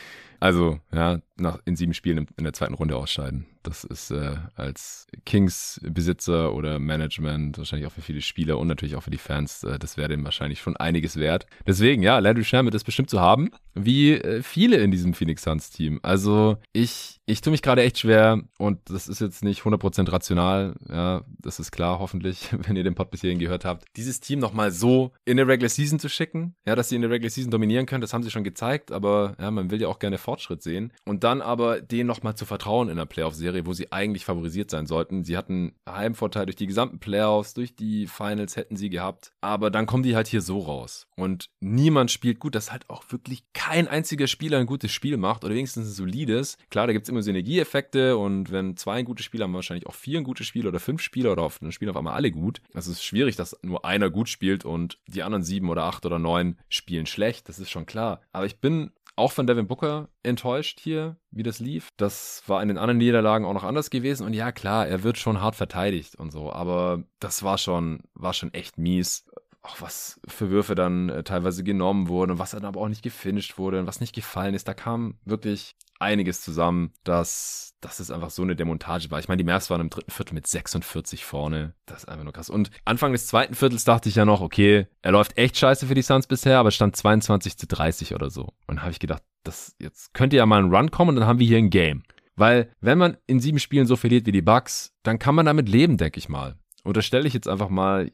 Also, ja, nach, in sieben Spielen in der zweiten Runde ausscheiden. Das ist äh, als Kings-Besitzer oder Management, wahrscheinlich auch für viele Spieler und natürlich auch für die Fans, äh, das wäre dem wahrscheinlich schon einiges wert. Deswegen, ja, Landry Shamit ist bestimmt zu haben, wie äh, viele in diesem Phoenix Suns-Team. Also ich, ich tue mich gerade echt schwer und das ist jetzt nicht 100% rational, ja, das ist klar, hoffentlich, [laughs] wenn ihr den Pod bis hierhin gehört habt, dieses Team nochmal so in der Regular Season zu schicken, ja, dass sie in der Regular Season dominieren können, das haben sie schon gezeigt, aber ja, man will ja auch gerne Fortschritt sehen. Und dann aber denen nochmal zu vertrauen in der Playoff-Serie, wo sie eigentlich favorisiert sein sollten. Sie hatten Heimvorteil durch die gesamten Playoffs, durch die Finals hätten sie gehabt. Aber dann kommen die halt hier so raus. Und niemand spielt gut, dass halt auch wirklich kein einziger Spieler ein gutes Spiel macht oder wenigstens ein solides. Klar, da gibt es immer Synergieeffekte und wenn zwei ein gutes Spiel haben, wahrscheinlich auch vier ein gutes Spiel oder fünf Spieler oder auf, dann spielen auf einmal alle gut. Es ist schwierig, dass nur einer gut spielt und die anderen sieben oder acht oder neun spielen schlecht. Das ist schon klar. Aber ich bin auch von Devin Booker enttäuscht hier, wie das lief. Das war in den anderen Niederlagen auch noch anders gewesen. Und ja, klar, er wird schon hart verteidigt und so, aber das war schon, war schon echt mies auch was für Würfe dann äh, teilweise genommen wurden und was dann aber auch nicht gefinisht wurde und was nicht gefallen ist. Da kam wirklich einiges zusammen, dass, dass es einfach so eine Demontage war. Ich meine, die Mavs waren im dritten Viertel mit 46 vorne. Das ist einfach nur krass. Und Anfang des zweiten Viertels dachte ich ja noch, okay, er läuft echt scheiße für die Suns bisher, aber stand 22 zu 30 oder so. Und habe ich gedacht, das, jetzt könnte ja mal ein Run kommen und dann haben wir hier ein Game. Weil, wenn man in sieben Spielen so verliert wie die Bucks, dann kann man damit leben, denke ich mal. Unterstelle ich jetzt einfach mal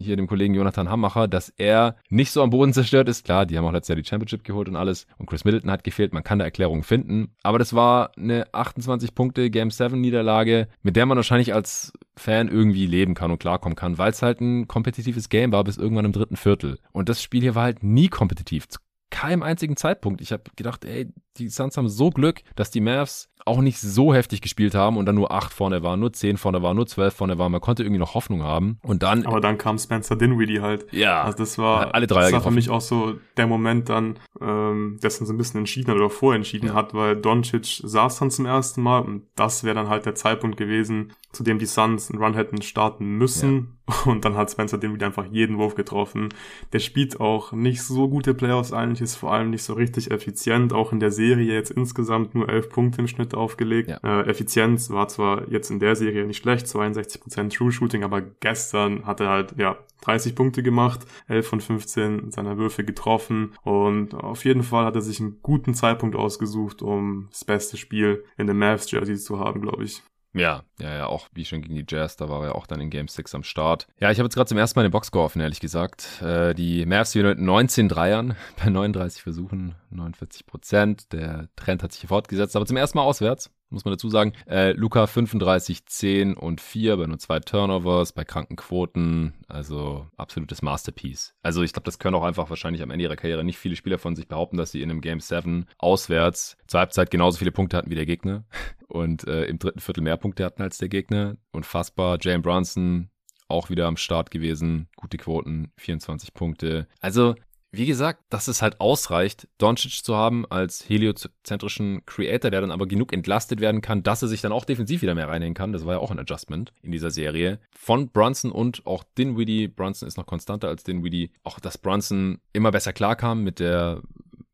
hier dem Kollegen Jonathan Hammacher, dass er nicht so am Boden zerstört ist. Klar, die haben auch letztes Jahr die Championship geholt und alles. Und Chris Middleton hat gefehlt. Man kann da Erklärungen finden. Aber das war eine 28 Punkte Game 7 Niederlage, mit der man wahrscheinlich als Fan irgendwie leben kann und klarkommen kann, weil es halt ein kompetitives Game war bis irgendwann im dritten Viertel. Und das Spiel hier war halt nie kompetitiv keinem einzigen Zeitpunkt. Ich habe gedacht, ey, die Suns haben so Glück, dass die Mavs auch nicht so heftig gespielt haben und dann nur acht vorne waren, nur zehn vorne waren, nur zwölf vorne waren. Man konnte irgendwie noch Hoffnung haben. Und dann. Aber dann kam Spencer Dinwiddie halt. Ja. Also das war, alle drei das war für mich auch so der Moment dann, ähm, dessen so ein bisschen entschieden hat oder vorentschieden ja. hat, weil Doncic saß dann zum ersten Mal und das wäre dann halt der Zeitpunkt gewesen, zu dem die Suns einen Run hätten starten müssen. Ja. Und dann hat Spencer Dinwiddie einfach jeden Wurf getroffen. Der spielt auch nicht so gute Playoffs eigentlich, ist vor allem nicht so richtig effizient, auch in der Serie jetzt insgesamt nur elf Punkte im Schnitt aufgelegt. Ja. Äh, Effizienz war zwar jetzt in der Serie nicht schlecht, 62% True Shooting, aber gestern hat er halt, ja, 30 Punkte gemacht, 11 von 15 seiner Würfe getroffen und auf jeden Fall hat er sich einen guten Zeitpunkt ausgesucht, um das beste Spiel in der Mavs Jersey zu haben, glaube ich. Ja, ja, ja, auch wie schon gegen die Jazz, da war er auch dann in Game 6 am Start. Ja, ich habe jetzt gerade zum ersten Mal den Boxscore offen, ehrlich gesagt. Äh, die Mavs wieder mit 19 Dreiern [laughs] bei 39 Versuchen, 49 Prozent. Der Trend hat sich hier fortgesetzt, aber zum ersten Mal auswärts muss man dazu sagen. Äh, Luca 35, 10 und 4 bei nur zwei Turnovers, bei kranken Quoten. Also absolutes Masterpiece. Also ich glaube, das können auch einfach wahrscheinlich am Ende ihrer Karriere nicht viele Spieler von sich behaupten, dass sie in einem Game 7 auswärts zur Halbzeit genauso viele Punkte hatten wie der Gegner [laughs] und äh, im dritten Viertel mehr Punkte hatten als der Gegner. Unfassbar. Jane Brunson auch wieder am Start gewesen. Gute Quoten, 24 Punkte. Also wie gesagt, dass es halt ausreicht, Doncic zu haben als heliozentrischen Creator, der dann aber genug entlastet werden kann, dass er sich dann auch defensiv wieder mehr reinhängen kann. Das war ja auch ein Adjustment in dieser Serie. Von Brunson und auch Dinwiddie. Brunson ist noch konstanter als Dinwiddie. Auch, dass Brunson immer besser klarkam mit der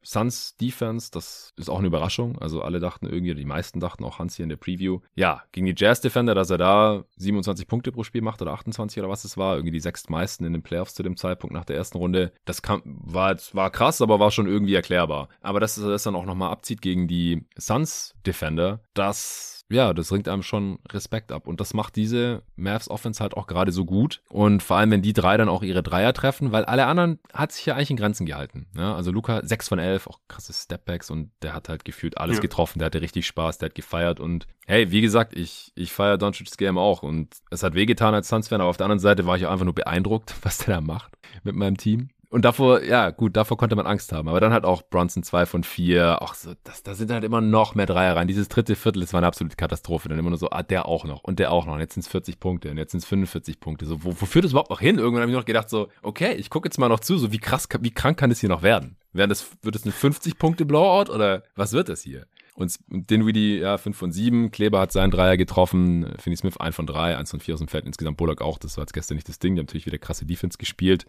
Suns Defense, das ist auch eine Überraschung. Also alle dachten irgendwie, die meisten dachten auch Hans hier in der Preview. Ja, gegen die Jazz Defender, dass er da 27 Punkte pro Spiel macht oder 28 oder was es war, irgendwie die sechstmeisten in den Playoffs zu dem Zeitpunkt nach der ersten Runde. Das kam, war, war krass, aber war schon irgendwie erklärbar. Aber dass er das dann auch nochmal abzieht gegen die Suns Defender, das ja, das ringt einem schon Respekt ab. Und das macht diese Mavs Offense halt auch gerade so gut. Und vor allem, wenn die drei dann auch ihre Dreier treffen, weil alle anderen hat sich ja eigentlich in Grenzen gehalten. Ja, also Luca 6 von 11, auch krasse Stepbacks und der hat halt gefühlt alles ja. getroffen. Der hatte richtig Spaß, der hat gefeiert und hey, wie gesagt, ich, ich feiere Doncic's Game auch und es hat wehgetan als Suns-Fan, aber auf der anderen Seite war ich auch einfach nur beeindruckt, [laughs] was der da macht mit meinem Team. Und davor, ja, gut, davor konnte man Angst haben. Aber dann hat auch Bronson 2 von 4. Auch so, das, da sind halt immer noch mehr Dreier rein. Dieses dritte Viertel, das war eine absolute Katastrophe. Dann immer nur so, ah, der auch noch und der auch noch. Und jetzt sind es 40 Punkte und jetzt sind es 45 Punkte. So, wo, wo führt das überhaupt noch hin? Irgendwann habe ich noch gedacht, so, okay, ich gucke jetzt mal noch zu, so wie krass, wie krank kann das hier noch werden? Werden das, wird es eine 50-Punkte-Blowout oder was wird das hier? Und Dinwiddie, ja, 5 von 7. Kleber hat seinen Dreier getroffen. Finney Smith 1 von 3, 1 von 4 aus dem Feld. Insgesamt Bullock auch. Das war jetzt gestern nicht das Ding. Die haben natürlich wieder krasse Defense gespielt.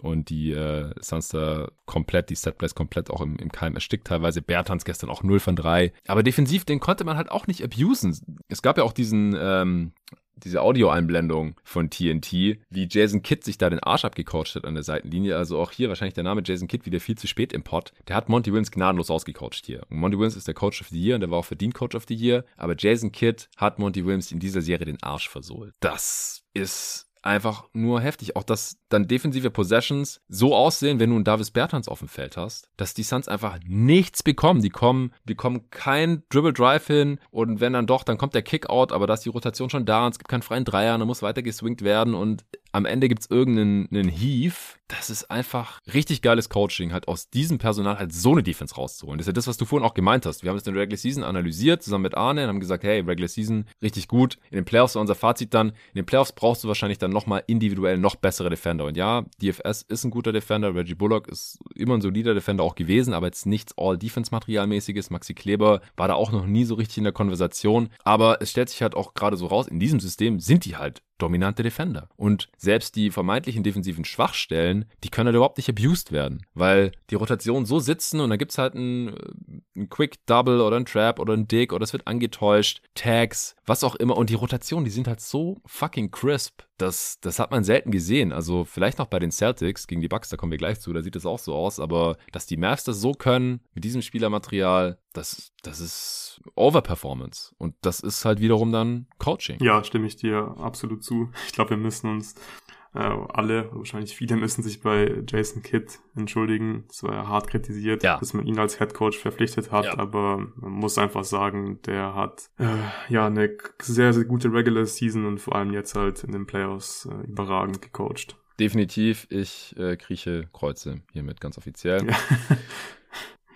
Und die äh, Suns da komplett, die Setplays komplett auch im, im Keim erstickt teilweise. Bertans gestern auch 0 von 3. Aber defensiv, den konnte man halt auch nicht abusen. Es gab ja auch diesen ähm, diese Audioeinblendung von TNT, wie Jason Kidd sich da den Arsch abgecoacht hat an der Seitenlinie. Also auch hier wahrscheinlich der Name Jason Kidd wieder viel zu spät im Pod. Der hat Monty Williams gnadenlos ausgecoacht hier. Und Monty Williams ist der Coach of the Year und der war auch verdient Coach of the Year. Aber Jason Kidd hat Monty Williams in dieser Serie den Arsch versohlt. Das ist einfach nur heftig. Auch dass dann defensive Possessions so aussehen, wenn du einen Davis Bertans auf dem Feld hast, dass die Suns einfach nichts bekommen. Die kommen, bekommen kein Dribble Drive hin und wenn dann doch, dann kommt der Kickout, aber da ist die Rotation schon da und es gibt keinen freien Dreier, dann muss weiter geswingt werden und am Ende gibt es irgendeinen Heave. Das ist einfach richtig geiles Coaching, halt aus diesem Personal halt so eine Defense rauszuholen. Das ist ja das, was du vorhin auch gemeint hast. Wir haben es in der Regular Season analysiert, zusammen mit Arne, und haben gesagt, hey, Regular Season richtig gut. In den Playoffs war unser Fazit dann, in den Playoffs brauchst du wahrscheinlich dann nochmal individuell noch bessere Defender. Und ja, DFS ist ein guter Defender, Reggie Bullock ist immer ein solider Defender auch gewesen, aber jetzt nichts All-Defense-Materialmäßiges. Maxi Kleber war da auch noch nie so richtig in der Konversation. Aber es stellt sich halt auch gerade so raus, in diesem System sind die halt dominante Defender. Und selbst die vermeintlichen defensiven Schwachstellen, die können halt überhaupt nicht abused werden, weil die Rotationen so sitzen und dann gibt's halt ein, äh, ein Quick Double oder ein Trap oder ein Dick oder es wird angetäuscht, Tags, was auch immer. Und die Rotationen, die sind halt so fucking crisp. Das, das hat man selten gesehen. Also vielleicht noch bei den Celtics gegen die Bucks, da kommen wir gleich zu, da sieht das auch so aus. Aber dass die Mavs das so können, mit diesem Spielermaterial, das, das ist Overperformance. Und das ist halt wiederum dann Coaching. Ja, stimme ich dir absolut zu. Ich glaube, wir müssen uns äh, alle, wahrscheinlich viele müssen sich bei Jason Kidd entschuldigen. Es war ja hart kritisiert, ja. dass man ihn als Head Coach verpflichtet hat, ja. aber man muss einfach sagen, der hat äh, ja eine sehr, sehr gute Regular Season und vor allem jetzt halt in den Playoffs äh, überragend gecoacht. definitiv. Ich äh, krieche Kreuze hiermit ganz offiziell. Ja. [laughs]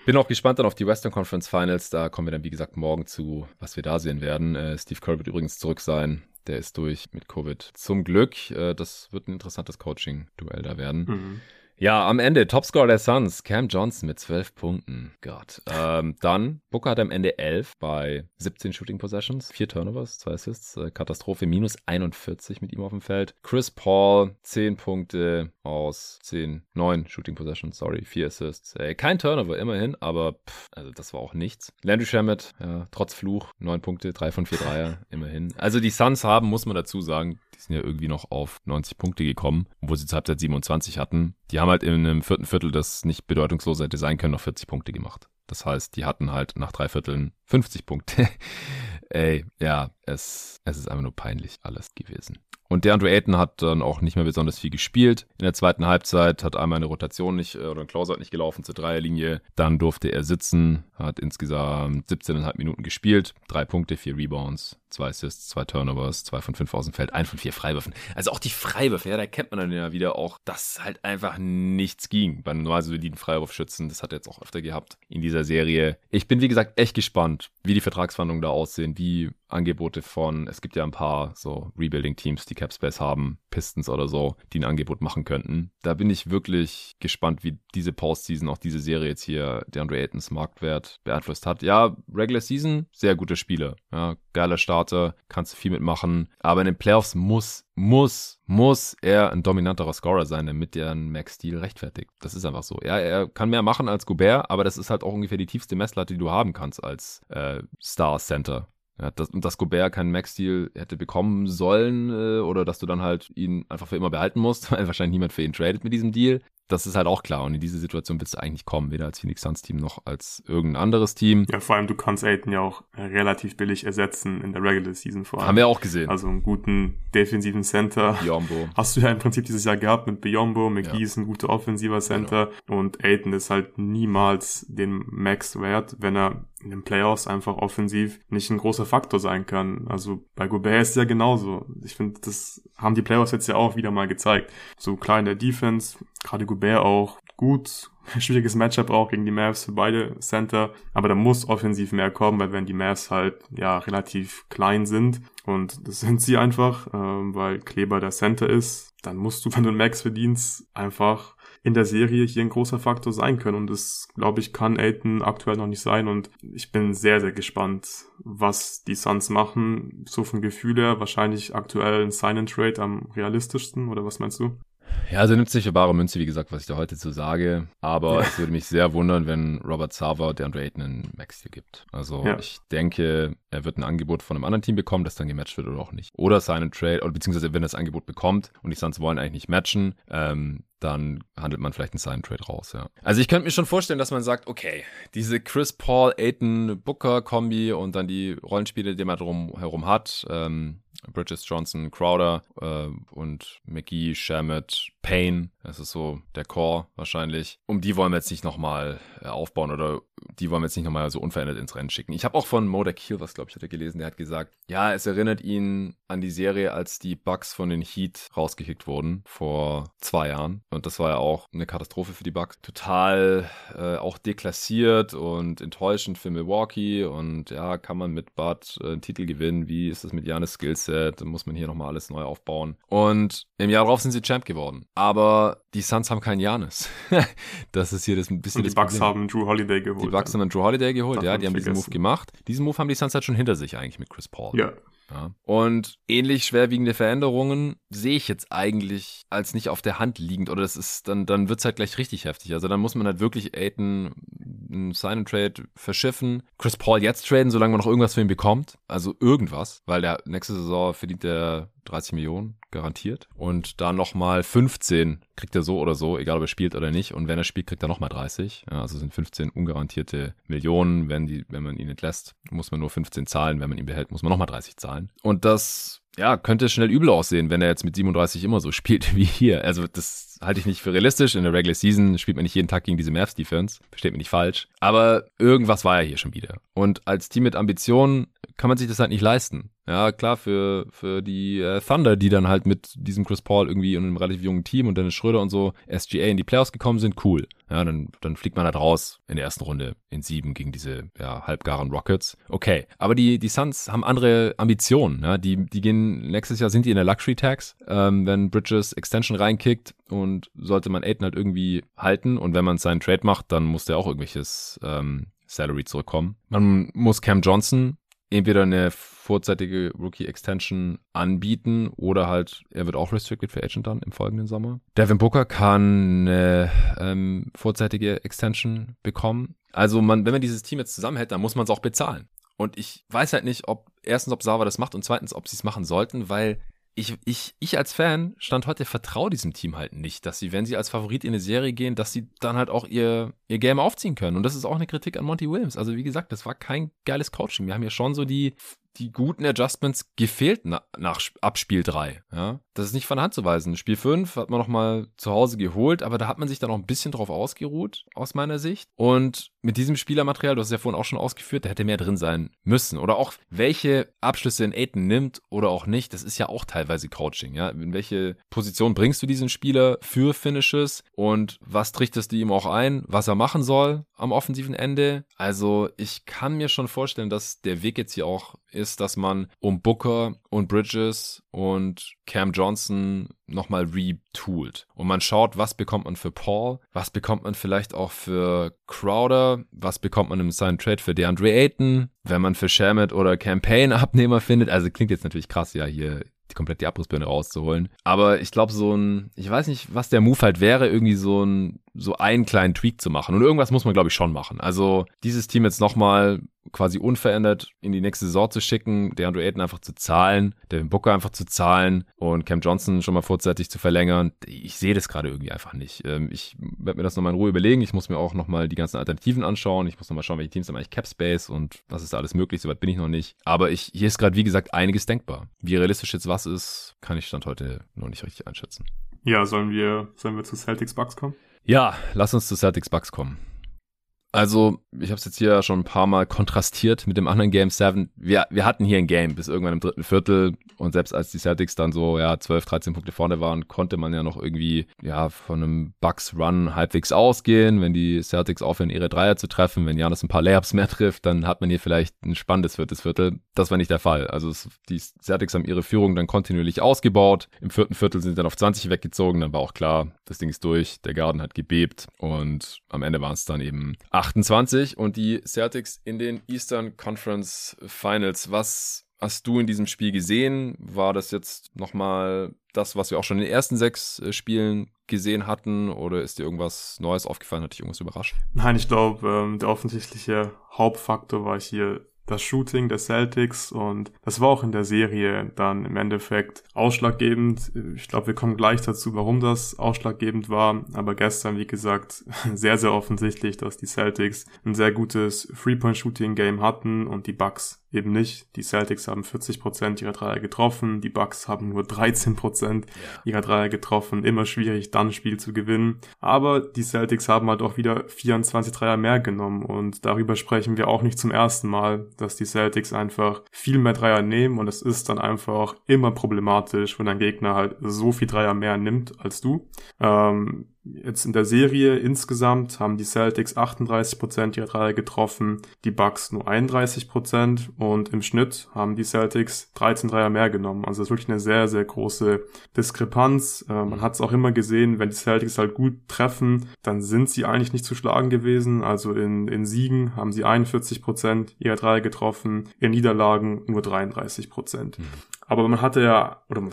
Bin auch gespannt dann auf die Western Conference Finals. Da kommen wir dann, wie gesagt, morgen zu, was wir da sehen werden. Äh, Steve Kerr wird übrigens zurück sein. Der ist durch mit Covid. Zum Glück. Äh, das wird ein interessantes Coaching-Duell da werden. Mhm. Ja, am Ende Topscorer der Suns, Cam Johnson mit 12 Punkten. Gott. Ähm, dann, Booker hat am Ende 11 bei 17 Shooting Possessions, 4 Turnovers, 2 Assists, äh, Katastrophe, minus 41 mit ihm auf dem Feld. Chris Paul, 10 Punkte aus 10, 9 Shooting Possessions, sorry, 4 Assists. Äh, kein Turnover, immerhin, aber pff, also das war auch nichts. Landry Shamet, ja, trotz Fluch, 9 Punkte, 3 von 4 Dreier, [laughs] immerhin. Also die Suns haben, muss man dazu sagen, die sind ja irgendwie noch auf 90 Punkte gekommen, wo sie zur Halbzeit 27 hatten. Die haben halt in einem vierten Viertel, das nicht bedeutungslos hätte sein können, noch 40 Punkte gemacht. Das heißt, die hatten halt nach drei Vierteln 50 Punkte. [laughs] Ey, ja, es, es ist einfach nur peinlich alles gewesen. Und der Andrew Ayton hat dann auch nicht mehr besonders viel gespielt. In der zweiten Halbzeit hat einmal eine Rotation nicht äh, oder ein Closeout nicht gelaufen zur Dreierlinie. Dann durfte er sitzen, hat insgesamt 17,5 Minuten gespielt. Drei Punkte, vier Rebounds, zwei Assists, zwei Turnovers, zwei von fünf aus dem Feld, ein von vier Freiwürfen. Also auch die Freiwürfe, ja, da kennt man dann ja wieder auch, dass halt einfach nichts ging beim normal soliden Freiwurfschützen. Das hat er jetzt auch öfter gehabt in dieser Serie. Ich bin, wie gesagt, echt gespannt, wie die Vertragsverhandlungen da aussehen, wie Angebote von, es gibt ja ein paar so Rebuilding-Teams, die Capspace haben, Pistons oder so, die ein Angebot machen könnten. Da bin ich wirklich gespannt, wie diese Postseason, auch diese Serie jetzt hier, der Andre Aytons Marktwert beeinflusst hat. Ja, Regular Season, sehr gute Spiele. Ja, geiler Starter, kannst du viel mitmachen. Aber in den Playoffs muss, muss, muss er ein dominanterer Scorer sein, damit der einen Max-Deal rechtfertigt. Das ist einfach so. Ja, er kann mehr machen als Gobert, aber das ist halt auch ungefähr die tiefste Messlatte, die du haben kannst als äh, Star Center. Ja, das, und dass Gobert keinen Max-Deal hätte bekommen sollen äh, oder dass du dann halt ihn einfach für immer behalten musst, [laughs] weil wahrscheinlich niemand für ihn tradet mit diesem Deal das ist halt auch klar. Und in diese Situation willst du eigentlich kommen, weder als Phoenix Suns Team noch als irgendein anderes Team. Ja, vor allem du kannst Aiden ja auch relativ billig ersetzen in der Regular Season vor allem. Haben wir auch gesehen. Also einen guten defensiven Center. Biombo. [laughs] Hast du ja im Prinzip dieses Jahr gehabt mit Biombo. McGee ja. ist ein guter offensiver Center. Genau. Und Aiden ist halt niemals den Max wert, wenn er in den Playoffs einfach offensiv nicht ein großer Faktor sein kann. Also bei Gobert ist es ja genauso. Ich finde, das haben die Playoffs jetzt ja auch wieder mal gezeigt. So klar in der Defense, gerade Gobert auch gut. [laughs] Schwieriges Matchup auch gegen die Mavs für beide Center. Aber da muss offensiv mehr kommen, weil wenn die Mavs halt ja relativ klein sind und das sind sie einfach, ähm, weil Kleber der Center ist, dann musst du, [laughs] wenn du einen Max verdienst, einfach in der Serie hier ein großer Faktor sein können. Und das, glaube ich, kann Aiton aktuell noch nicht sein. Und ich bin sehr, sehr gespannt, was die Suns machen. So von Gefühl her wahrscheinlich aktuell ein Sign-and-Trade am realistischsten. Oder was meinst du? Ja, also nimmt sich für bare Münze, wie gesagt, was ich da heute zu sage. Aber ja. es würde mich sehr wundern, wenn Robert Sava der Andre Ayton einen Max-Deal gibt. Also ja. ich denke, er wird ein Angebot von einem anderen Team bekommen, das dann gematcht wird oder auch nicht. Oder seinen Trade, oder beziehungsweise wenn er das Angebot bekommt und die Suns wollen eigentlich nicht matchen, ähm, dann handelt man vielleicht einen Sign Trade raus, ja. Also ich könnte mir schon vorstellen, dass man sagt, okay, diese Chris Paul, Aiton, Booker Kombi und dann die Rollenspiele, die man drum herum hat, ähm, Bridges Johnson, Crowder äh, und McGee, Shamit, Payne, das ist so der Core wahrscheinlich. Um die wollen wir jetzt nicht nochmal äh, aufbauen oder die wollen wir jetzt nicht nochmal so unverändert ins Rennen schicken. Ich habe auch von Moda Kiel was, glaube ich, hat er gelesen, der hat gesagt, ja, es erinnert ihn an die Serie, als die Bucks von den Heat rausgekickt wurden vor zwei Jahren. Und das war ja auch eine Katastrophe für die Bucks. Total äh, auch deklassiert und enttäuschend für Milwaukee. Und ja, kann man mit Bud äh, einen Titel gewinnen? Wie ist das mit Janis Skillset? Muss man hier nochmal alles neu aufbauen. Und im Jahr darauf sind sie Champ geworden. Aber die Suns haben keinen Janis. [laughs] das ist hier das ein bisschen. Und die Bucks Problem. haben Drew Holiday geholt. Die Bucks haben dann Drew Holiday geholt, ja. Die haben vergessen. diesen Move gemacht. Diesen Move haben die Suns halt schon hinter sich eigentlich mit Chris Paul. Ja. Ja. Und ähnlich schwerwiegende Veränderungen sehe ich jetzt eigentlich als nicht auf der Hand liegend. Oder das ist, dann, dann wird es halt gleich richtig heftig. Also dann muss man halt wirklich Aiden einen Sign and Trade verschiffen. Chris Paul jetzt traden, solange man noch irgendwas für ihn bekommt. Also irgendwas, weil der nächste Saison verdient der 30 Millionen garantiert. Und da nochmal 15 kriegt er so oder so, egal ob er spielt oder nicht. Und wenn er spielt, kriegt er nochmal 30. Ja, also sind 15 ungarantierte Millionen. Wenn, die, wenn man ihn entlässt, muss man nur 15 zahlen. Wenn man ihn behält, muss man nochmal 30 zahlen. Und das ja, könnte schnell übel aussehen, wenn er jetzt mit 37 immer so [laughs] spielt wie hier. Also das halte ich nicht für realistisch. In der Regular Season spielt man nicht jeden Tag gegen diese Mavs Defense. Versteht mich nicht falsch. Aber irgendwas war er hier schon wieder. Und als Team mit Ambitionen kann man sich das halt nicht leisten. Ja, klar, für, für die äh, Thunder, die dann halt mit diesem Chris Paul irgendwie und einem relativ jungen Team und Dennis Schröder und so SGA in die Playoffs gekommen sind, cool. Ja, dann, dann fliegt man halt raus in der ersten Runde in sieben gegen diese ja, halbgaren Rockets. Okay. Aber die, die Suns haben andere Ambitionen. Ja? Die, die gehen, nächstes Jahr sind die in der Luxury Tax, ähm, wenn Bridges Extension reinkickt und sollte man Aiden halt irgendwie halten und wenn man seinen Trade macht, dann muss der auch irgendwelches ähm, Salary zurückkommen. Man muss Cam Johnson entweder eine vorzeitige Rookie Extension anbieten oder halt er wird auch restricted für Agent dann im folgenden Sommer. Devin Booker kann eine ähm, vorzeitige Extension bekommen. Also man, wenn man dieses Team jetzt zusammenhält, dann muss man es auch bezahlen. Und ich weiß halt nicht, ob erstens, ob Sauber das macht und zweitens, ob sie es machen sollten, weil ich, ich, ich als Fan stand heute vertraue diesem Team halt nicht, dass sie, wenn sie als Favorit in eine Serie gehen, dass sie dann halt auch ihr, ihr Game aufziehen können. Und das ist auch eine Kritik an Monty Williams. Also wie gesagt, das war kein geiles Coaching. Wir haben ja schon so die die guten Adjustments gefehlt na, nach ab Spiel 3. Ja? Das ist nicht von Hand zu weisen. Spiel 5 hat man noch mal zu Hause geholt, aber da hat man sich dann noch ein bisschen drauf ausgeruht, aus meiner Sicht. Und mit diesem Spielermaterial, du hast es ja vorhin auch schon ausgeführt, da hätte mehr drin sein müssen. Oder auch, welche Abschlüsse in Aiden nimmt oder auch nicht, das ist ja auch teilweise Coaching. Ja? In welche Position bringst du diesen Spieler für Finishes und was trichtest du ihm auch ein, was er machen soll am offensiven Ende? Also ich kann mir schon vorstellen, dass der Weg jetzt hier auch ist, dass man um Booker und Bridges und Cam Johnson nochmal retoolt. Und man schaut, was bekommt man für Paul, was bekommt man vielleicht auch für Crowder, was bekommt man im Sign Trade für DeAndre Ayton, wenn man für Shamit oder Campaign Abnehmer findet. Also klingt jetzt natürlich krass, ja, hier die komplett die Abrissbirne rauszuholen. Aber ich glaube, so ein, ich weiß nicht, was der Move halt wäre, irgendwie so ein, so einen kleinen Tweak zu machen. Und irgendwas muss man, glaube ich, schon machen. Also dieses Team jetzt nochmal quasi unverändert in die nächste Saison zu schicken, der Andrew Ayton einfach zu zahlen, Devin Booker einfach zu zahlen und Cam Johnson schon mal vorzeitig zu verlängern. Ich sehe das gerade irgendwie einfach nicht. Ähm, ich werde mir das nochmal in Ruhe überlegen. Ich muss mir auch nochmal die ganzen Alternativen anschauen. Ich muss nochmal schauen, welche Teams haben eigentlich Cap Space und was ist da alles möglich. Soweit bin ich noch nicht. Aber ich, hier ist gerade, wie gesagt, einiges denkbar. Wie realistisch jetzt was ist, kann ich Stand heute noch nicht richtig einschätzen. Ja, sollen wir, sollen wir zu Celtics Bucks kommen? Ja, lass uns zu Celtics Bucks kommen. Also, ich habe es jetzt hier schon ein paar Mal kontrastiert mit dem anderen Game 7. Wir, wir hatten hier ein Game bis irgendwann im dritten Viertel und selbst als die Celtics dann so ja 12, 13 Punkte vorne waren, konnte man ja noch irgendwie ja von einem Bucks Run halbwegs ausgehen, wenn die Celtics aufhören ihre Dreier zu treffen, wenn Janis ein paar Layups mehr trifft, dann hat man hier vielleicht ein spannendes viertes Viertel. Das war nicht der Fall. Also es, die Celtics haben ihre Führung dann kontinuierlich ausgebaut. Im vierten Viertel sind sie dann auf 20 weggezogen, dann war auch klar, das Ding ist durch, der Garden hat gebebt und am Ende waren es dann eben 28 und die Celtics in den Eastern Conference Finals. Was hast du in diesem Spiel gesehen? War das jetzt nochmal das, was wir auch schon in den ersten sechs äh, Spielen gesehen hatten? Oder ist dir irgendwas Neues aufgefallen? Hat dich irgendwas überrascht? Nein, ich glaube, ähm, der offensichtliche Hauptfaktor war hier das Shooting der Celtics und das war auch in der Serie dann im Endeffekt ausschlaggebend. Ich glaube, wir kommen gleich dazu, warum das ausschlaggebend war. Aber gestern, wie gesagt, [laughs] sehr, sehr offensichtlich, dass die Celtics ein sehr gutes Three-Point-Shooting-Game hatten und die Bucks eben nicht. Die Celtics haben 40% ihrer Dreier getroffen, die Bucks haben nur 13% ihrer Dreier getroffen. Immer schwierig, dann ein Spiel zu gewinnen. Aber die Celtics haben halt auch wieder 24 Dreier mehr genommen und darüber sprechen wir auch nicht zum ersten Mal, dass die Celtics einfach viel mehr Dreier nehmen und es ist dann einfach immer problematisch, wenn ein Gegner halt so viel Dreier mehr nimmt als du. Ähm, Jetzt in der Serie insgesamt haben die Celtics 38% ihrer Dreier getroffen, die Bucks nur 31% und im Schnitt haben die Celtics 13 Dreier mehr genommen. Also das ist wirklich eine sehr, sehr große Diskrepanz. Äh, man hat es auch immer gesehen, wenn die Celtics halt gut treffen, dann sind sie eigentlich nicht zu schlagen gewesen. Also in, in Siegen haben sie 41% ihrer Dreier getroffen, in Niederlagen nur 33%. Mhm. Aber man hatte ja, oder man,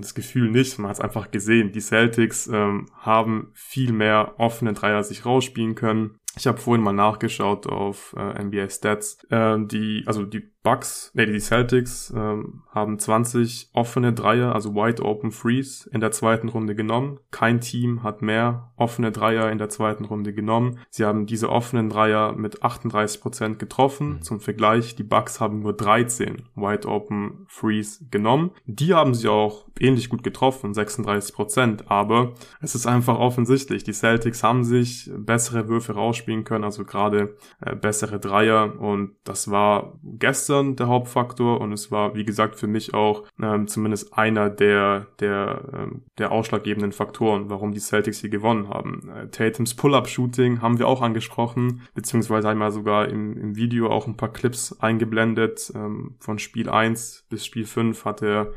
das Gefühl nicht, man hat es einfach gesehen, die Celtics ähm, haben viel mehr offene Dreier sich rausspielen können. Ich habe vorhin mal nachgeschaut auf äh, NBA Stats. Äh, die, also die Bucks, nee, die Celtics ähm, haben 20 offene Dreier, also Wide Open Freeze in der zweiten Runde genommen. Kein Team hat mehr offene Dreier in der zweiten Runde genommen. Sie haben diese offenen Dreier mit 38 Prozent getroffen. Mhm. Zum Vergleich, die Bucks haben nur 13 Wide Open Freeze genommen. Die haben sie auch ähnlich gut getroffen, 36%. Prozent. Aber es ist einfach offensichtlich, die Celtics haben sich bessere Würfe rausspielen spielen können, also gerade äh, bessere Dreier und das war gestern der Hauptfaktor und es war, wie gesagt, für mich auch ähm, zumindest einer der, der, ähm, der ausschlaggebenden Faktoren, warum die Celtics hier gewonnen haben. Äh, Tatums Pull-Up-Shooting haben wir auch angesprochen, beziehungsweise wir sogar im, im Video auch ein paar Clips eingeblendet. Ähm, von Spiel 1 bis Spiel 5 hat er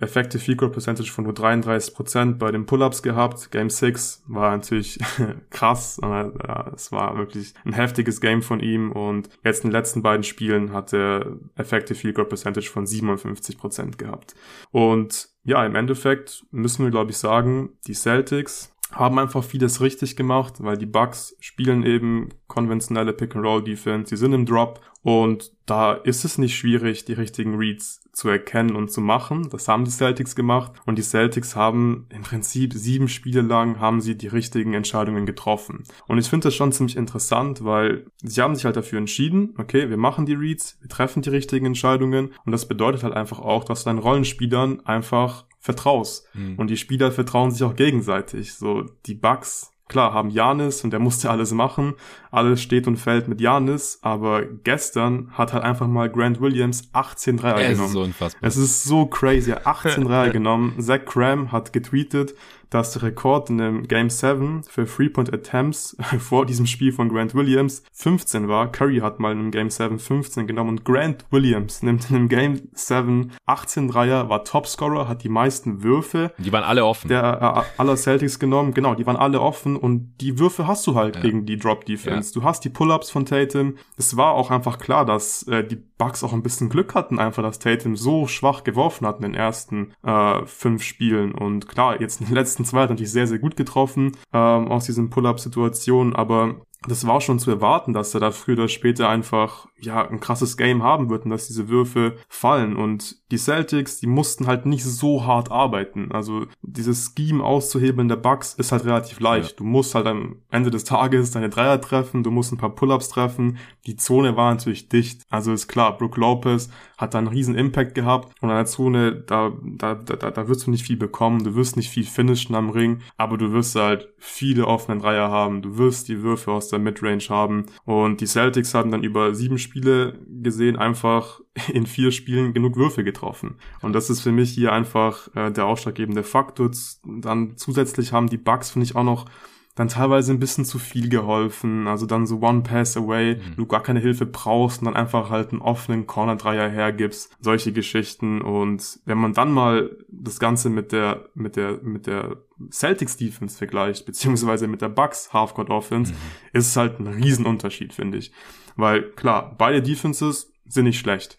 Effective Field Goal Percentage von nur 33% bei den Pull-Ups gehabt. Game 6 war natürlich [laughs] krass. Es war wirklich ein heftiges Game von ihm und jetzt in den letzten beiden Spielen hat er Effective Field Goal Percentage von 57% gehabt. Und ja, im Endeffekt müssen wir, glaube ich, sagen, die Celtics haben einfach vieles richtig gemacht, weil die Bucks spielen eben konventionelle Pick-and-Roll-Defense, die sind im Drop und da ist es nicht schwierig, die richtigen Reads zu erkennen und zu machen. Das haben die Celtics gemacht und die Celtics haben im Prinzip sieben Spiele lang haben sie die richtigen Entscheidungen getroffen. Und ich finde das schon ziemlich interessant, weil sie haben sich halt dafür entschieden, okay, wir machen die Reads, wir treffen die richtigen Entscheidungen und das bedeutet halt einfach auch, dass deinen Rollenspielern einfach vertraust. Mhm. Und die Spieler vertrauen sich auch gegenseitig. So, die Bugs Klar, haben Janis und der musste alles machen. Alles steht und fällt mit Janis, aber gestern hat halt einfach mal Grant Williams 18 Dreier es genommen. Ist so unfassbar. Es ist so crazy. 18 [laughs] Dreier genommen. Zach Cram hat getweetet, dass der Rekord in dem Game 7 für Three-Point-Attempts [laughs] vor diesem Spiel von Grant Williams 15 war. Curry hat mal in einem Game 7 15 genommen und Grant Williams nimmt in einem Game 7 18 Dreier, war Topscorer, hat die meisten Würfe. Die waren alle offen. Der äh, aller Celtics genommen, genau, die waren alle offen und die Würfe hast du halt ja. gegen die Drop-Defense. Ja. Du hast die Pull-Ups von Tatum. Es war auch einfach klar, dass äh, die Bucks auch ein bisschen Glück hatten, einfach, dass Tatum so schwach geworfen hat in den ersten äh, fünf Spielen. Und klar, jetzt in den letzten zwei hat natürlich sehr, sehr gut getroffen ähm, aus diesen Pull-Up-Situationen, aber das war schon zu erwarten, dass er da früher oder später einfach ja ein krasses Game haben wird und dass diese Würfe fallen. Und die Celtics, die mussten halt nicht so hart arbeiten. Also dieses Scheme auszuhebeln der Bugs ist halt relativ leicht. Ja. Du musst halt am Ende des Tages deine Dreier treffen, du musst ein paar Pull-ups treffen. Die Zone war natürlich dicht. Also ist klar, Brook Lopez hat da einen riesen Impact gehabt und an der Zone, da, da, da, da wirst du nicht viel bekommen, du wirst nicht viel finishen am Ring, aber du wirst halt viele offene Dreier haben, du wirst die Würfe aus der Midrange haben und die Celtics haben dann über sieben Spiele gesehen einfach in vier Spielen genug Würfe getroffen. Und das ist für mich hier einfach äh, der ausschlaggebende Faktor. Dann zusätzlich haben die Bugs, finde ich, auch noch dann teilweise ein bisschen zu viel geholfen. Also dann so One Pass Away, mhm. du gar keine Hilfe brauchst und dann einfach halt einen offenen Corner-Dreier hergibst. Solche Geschichten. Und wenn man dann mal das Ganze mit der, mit der, mit der Celtics Defense vergleicht, beziehungsweise mit der Bucks Halfcourt Offense, mhm. ist es halt ein Riesenunterschied, finde ich. Weil klar, beide Defenses sind nicht schlecht.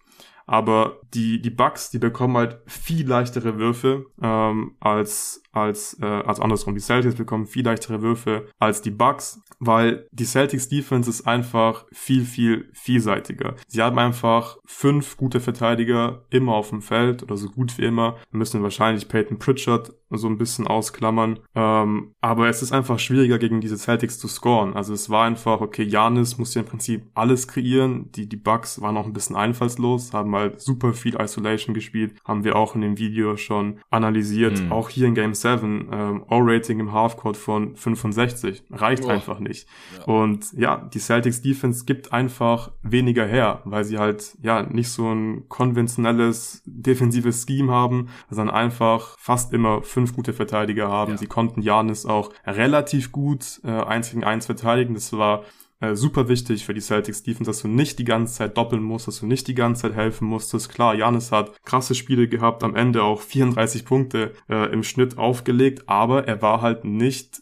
Aber die, die Bugs, die bekommen halt viel leichtere Würfe ähm, als als, äh, als andersrum. Die Celtics bekommen viel leichtere Würfe als die Bucks, weil die Celtics Defense ist einfach viel, viel vielseitiger. Sie haben einfach fünf gute Verteidiger immer auf dem Feld oder so gut wie immer. Wir müssen wahrscheinlich Peyton Pritchard so ein bisschen ausklammern. Ähm, aber es ist einfach schwieriger gegen diese Celtics zu scoren. Also es war einfach, okay, Janis musste im Prinzip alles kreieren. Die, die Bucks waren auch ein bisschen einfallslos, haben halt super viel Isolation gespielt. Haben wir auch in dem Video schon analysiert. Mhm. Auch hier in Game 7, ähm, O-Rating im Halfcourt von 65. Reicht oh. einfach nicht. Ja. Und ja, die Celtics Defense gibt einfach weniger her, weil sie halt ja nicht so ein konventionelles defensives Scheme haben, sondern einfach fast immer fünf gute Verteidiger haben. Ja. Sie konnten Janis auch relativ gut äh, eins gegen eins verteidigen. Das war äh, super wichtig für die Celtics Defense, dass du nicht die ganze Zeit doppeln musst, dass du nicht die ganze Zeit helfen musstest. Klar, Janis hat krasse Spiele gehabt, am Ende auch 34 Punkte äh, im Schnitt aufgelegt, aber er war halt nicht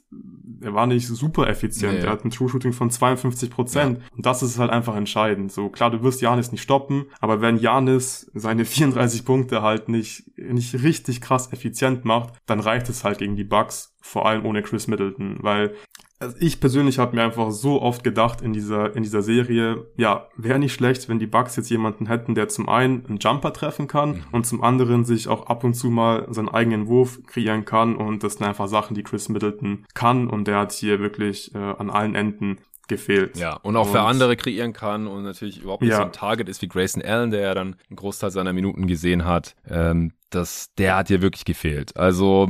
er war nicht super effizient. Nee. Er hat ein True Shooting von 52 Prozent. Ja. Und das ist halt einfach entscheidend. So klar, du wirst Janis nicht stoppen, aber wenn Janis seine 34 Punkte halt nicht, nicht richtig krass effizient macht, dann reicht es halt gegen die Bucks, vor allem ohne Chris Middleton, weil also ich persönlich habe mir einfach so oft gedacht in dieser in dieser Serie, ja, wäre nicht schlecht, wenn die Bucks jetzt jemanden hätten, der zum einen einen Jumper treffen kann mhm. und zum anderen sich auch ab und zu mal seinen eigenen Wurf kreieren kann und das sind einfach Sachen, die Chris Middleton kann und der hat hier wirklich äh, an allen Enden gefehlt. Ja, und auch und, für andere kreieren kann und natürlich überhaupt nicht ja. so ein Target ist wie Grayson Allen, der ja dann einen Großteil seiner Minuten gesehen hat. Ähm, das, der hat hier wirklich gefehlt. Also,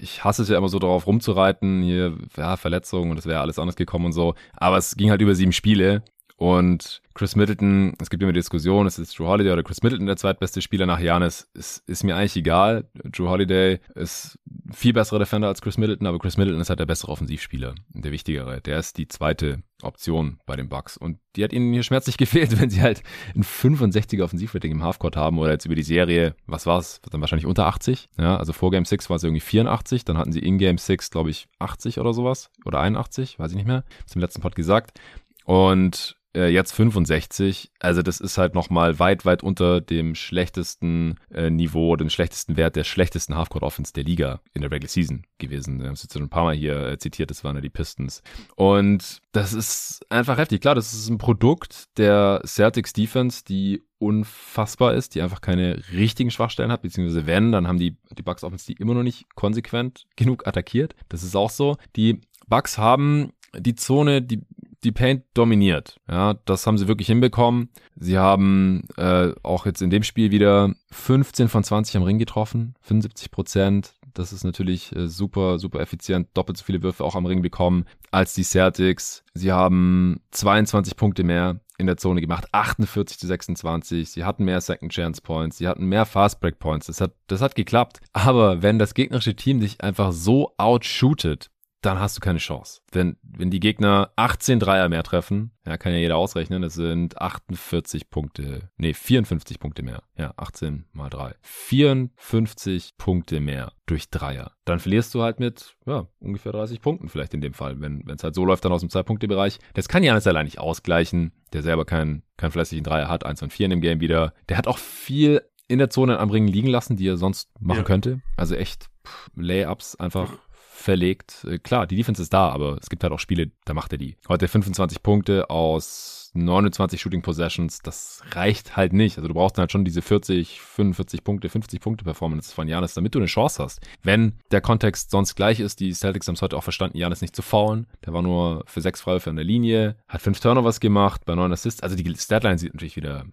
ich hasse es ja immer so darauf rumzureiten, hier, ja, Verletzungen und es wäre alles anders gekommen und so. Aber es ging halt über sieben Spiele und Chris Middleton, es gibt immer die Diskussion, ist es Drew Holiday oder Chris Middleton der zweitbeste Spieler nach Janis? Ist, ist mir eigentlich egal. Drew Holiday ist viel besserer Defender als Chris Middleton, aber Chris Middleton ist halt der bessere Offensivspieler, der wichtigere. Der ist die zweite Option bei den Bucks. Und die hat ihnen hier schmerzlich [laughs] gefehlt, wenn sie halt ein 65er Offensivrating im Halfcourt haben oder jetzt über die Serie, was war es? Dann wahrscheinlich unter 80. Ja, also vor Game 6 war es irgendwie 84, dann hatten sie in Game 6, glaube ich, 80 oder sowas. Oder 81, weiß ich nicht mehr. Im letzten Pod gesagt. Und äh, jetzt 65. Also das ist halt nochmal weit, weit unter dem schlechtesten äh, Niveau, dem schlechtesten Wert der schlechtesten Halfcourt Offense der Liga in der Regular Season gewesen. Wir haben es jetzt schon ein paar Mal hier äh, zitiert, das waren ja die Pistons. Und das ist einfach heftig. Klar, das ist ein Produkt der Celtics Defense, die unfassbar ist, die einfach keine richtigen Schwachstellen hat, beziehungsweise wenn, dann haben die, die Bucks Offense die immer noch nicht konsequent genug attackiert. Das ist auch so. Die Bucks haben die Zone, die die Paint dominiert. Ja, das haben sie wirklich hinbekommen. Sie haben äh, auch jetzt in dem Spiel wieder 15 von 20 am Ring getroffen, 75 Prozent. Das ist natürlich äh, super, super effizient. Doppelt so viele Würfe auch am Ring bekommen als die Celtics. Sie haben 22 Punkte mehr in der Zone gemacht, 48 zu 26. Sie hatten mehr Second Chance Points, sie hatten mehr Fast Break Points. Das hat, das hat geklappt. Aber wenn das gegnerische Team dich einfach so outshootet, dann hast du keine Chance. Wenn, wenn die Gegner 18 Dreier mehr treffen, ja, kann ja jeder ausrechnen, das sind 48 Punkte, nee, 54 Punkte mehr. Ja, 18 mal 3. 54 Punkte mehr durch Dreier. Dann verlierst du halt mit, ja, ungefähr 30 Punkten vielleicht in dem Fall, wenn es halt so läuft dann aus dem Zwei-Punkte-Bereich. Das kann Janis allein nicht ausgleichen, der selber keinen keinen fleißigen Dreier hat, 1 und 4 in dem Game wieder. Der hat auch viel in der Zone am Ring liegen lassen, die er sonst machen ja. könnte. Also echt pff, Layups einfach verlegt. Äh, klar, die Defense ist da, aber es gibt halt auch Spiele, da macht er die. Heute 25 Punkte aus 29 Shooting Possessions, das reicht halt nicht. Also du brauchst dann halt schon diese 40, 45 Punkte, 50 Punkte Performance von Janis, damit du eine Chance hast. Wenn der Kontext sonst gleich ist, die Celtics haben es heute auch verstanden, Janis nicht zu faulen. Der war nur für sechs Freiwürfe an der Linie, hat fünf Turnovers gemacht, bei neun Assists. Also die Statline sieht natürlich wieder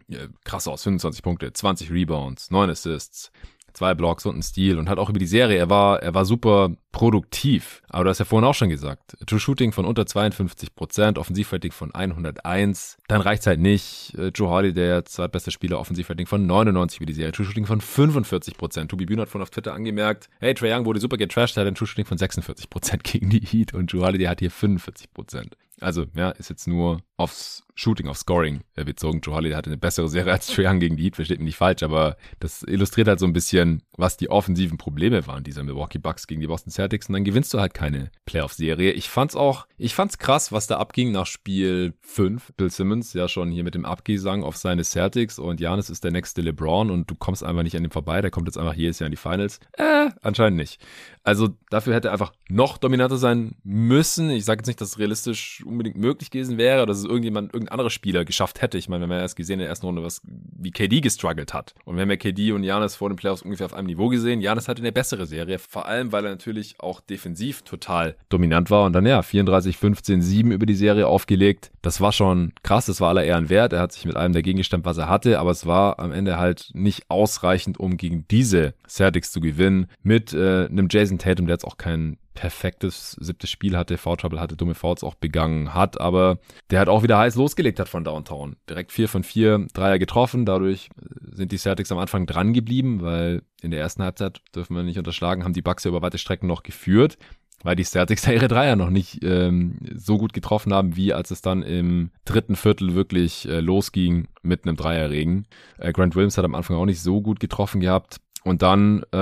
krass aus. 25 Punkte, 20 Rebounds, neun Assists zwei Blocks und ein Stil und halt auch über die Serie. Er war, er war super produktiv. Aber du hast ja vorhin auch schon gesagt, True Shooting von unter 52 Prozent, Offensivrating von 101. Dann reicht's halt nicht. Äh, Joe Hardy, der zweitbeste Spieler, Offensivrating von 99 über die Serie. True Shooting von 45 Prozent. Tobi Bühner hat von auf Twitter angemerkt, hey, Trae Young wurde super getrashed, hat ein True Shooting von 46 Prozent gegen die Heat und Joe Hardy, der hat hier 45 Prozent. Also, ja, ist jetzt nur aufs Shooting, auf Scoring äh, bezogen. Joe Holiday hatte eine bessere Serie als Trae Young gegen die Heat, versteht mich nicht falsch, aber das illustriert halt so ein bisschen, was die offensiven Probleme waren dieser Milwaukee Bucks gegen die Boston Celtics und dann gewinnst du halt keine Playoff-Serie. Ich fand's auch, ich fand's krass, was da abging nach Spiel 5. Bill Simmons ja schon hier mit dem Abgesang auf seine Celtics und Janis ist der nächste LeBron und du kommst einfach nicht an ihm vorbei, der kommt jetzt einfach jedes Jahr in die Finals. Äh, anscheinend nicht. Also dafür hätte er einfach noch dominanter sein müssen. Ich sage jetzt nicht, dass es realistisch unbedingt möglich gewesen wäre, dass es irgendjemand, irgendein anderer Spieler geschafft hätte. Ich meine, haben ja erst gesehen in der ersten Runde, was, wie KD gestruggelt hat. Und wir haben ja KD und Janis vor den Playoffs ungefähr auf einem Niveau gesehen. Janis hatte eine bessere Serie, vor allem, weil er natürlich auch defensiv total dominant war und dann ja 34, 15, 7 über die Serie aufgelegt. Das war schon krass, das war aller Ehren wert. Er hat sich mit allem dagegen gestemmt, was er hatte, aber es war am Ende halt nicht ausreichend, um gegen diese Celtics zu gewinnen. Mit äh, einem Jason Tatum, der jetzt auch kein perfektes siebtes Spiel hatte, Foul Trouble hatte, dumme Fouls auch begangen hat, aber der hat auch wieder heiß losgelegt hat von Downtown. Direkt vier von vier Dreier getroffen, dadurch sind die Celtics am Anfang dran geblieben, weil in der ersten Halbzeit, dürfen wir nicht unterschlagen, haben die Bucks ja über weite Strecken noch geführt, weil die Celtics [laughs] ja ihre Dreier noch nicht ähm, so gut getroffen haben, wie als es dann im dritten Viertel wirklich äh, losging mit einem Dreierregen. Äh, Grant Williams hat am Anfang auch nicht so gut getroffen gehabt. Und dann äh,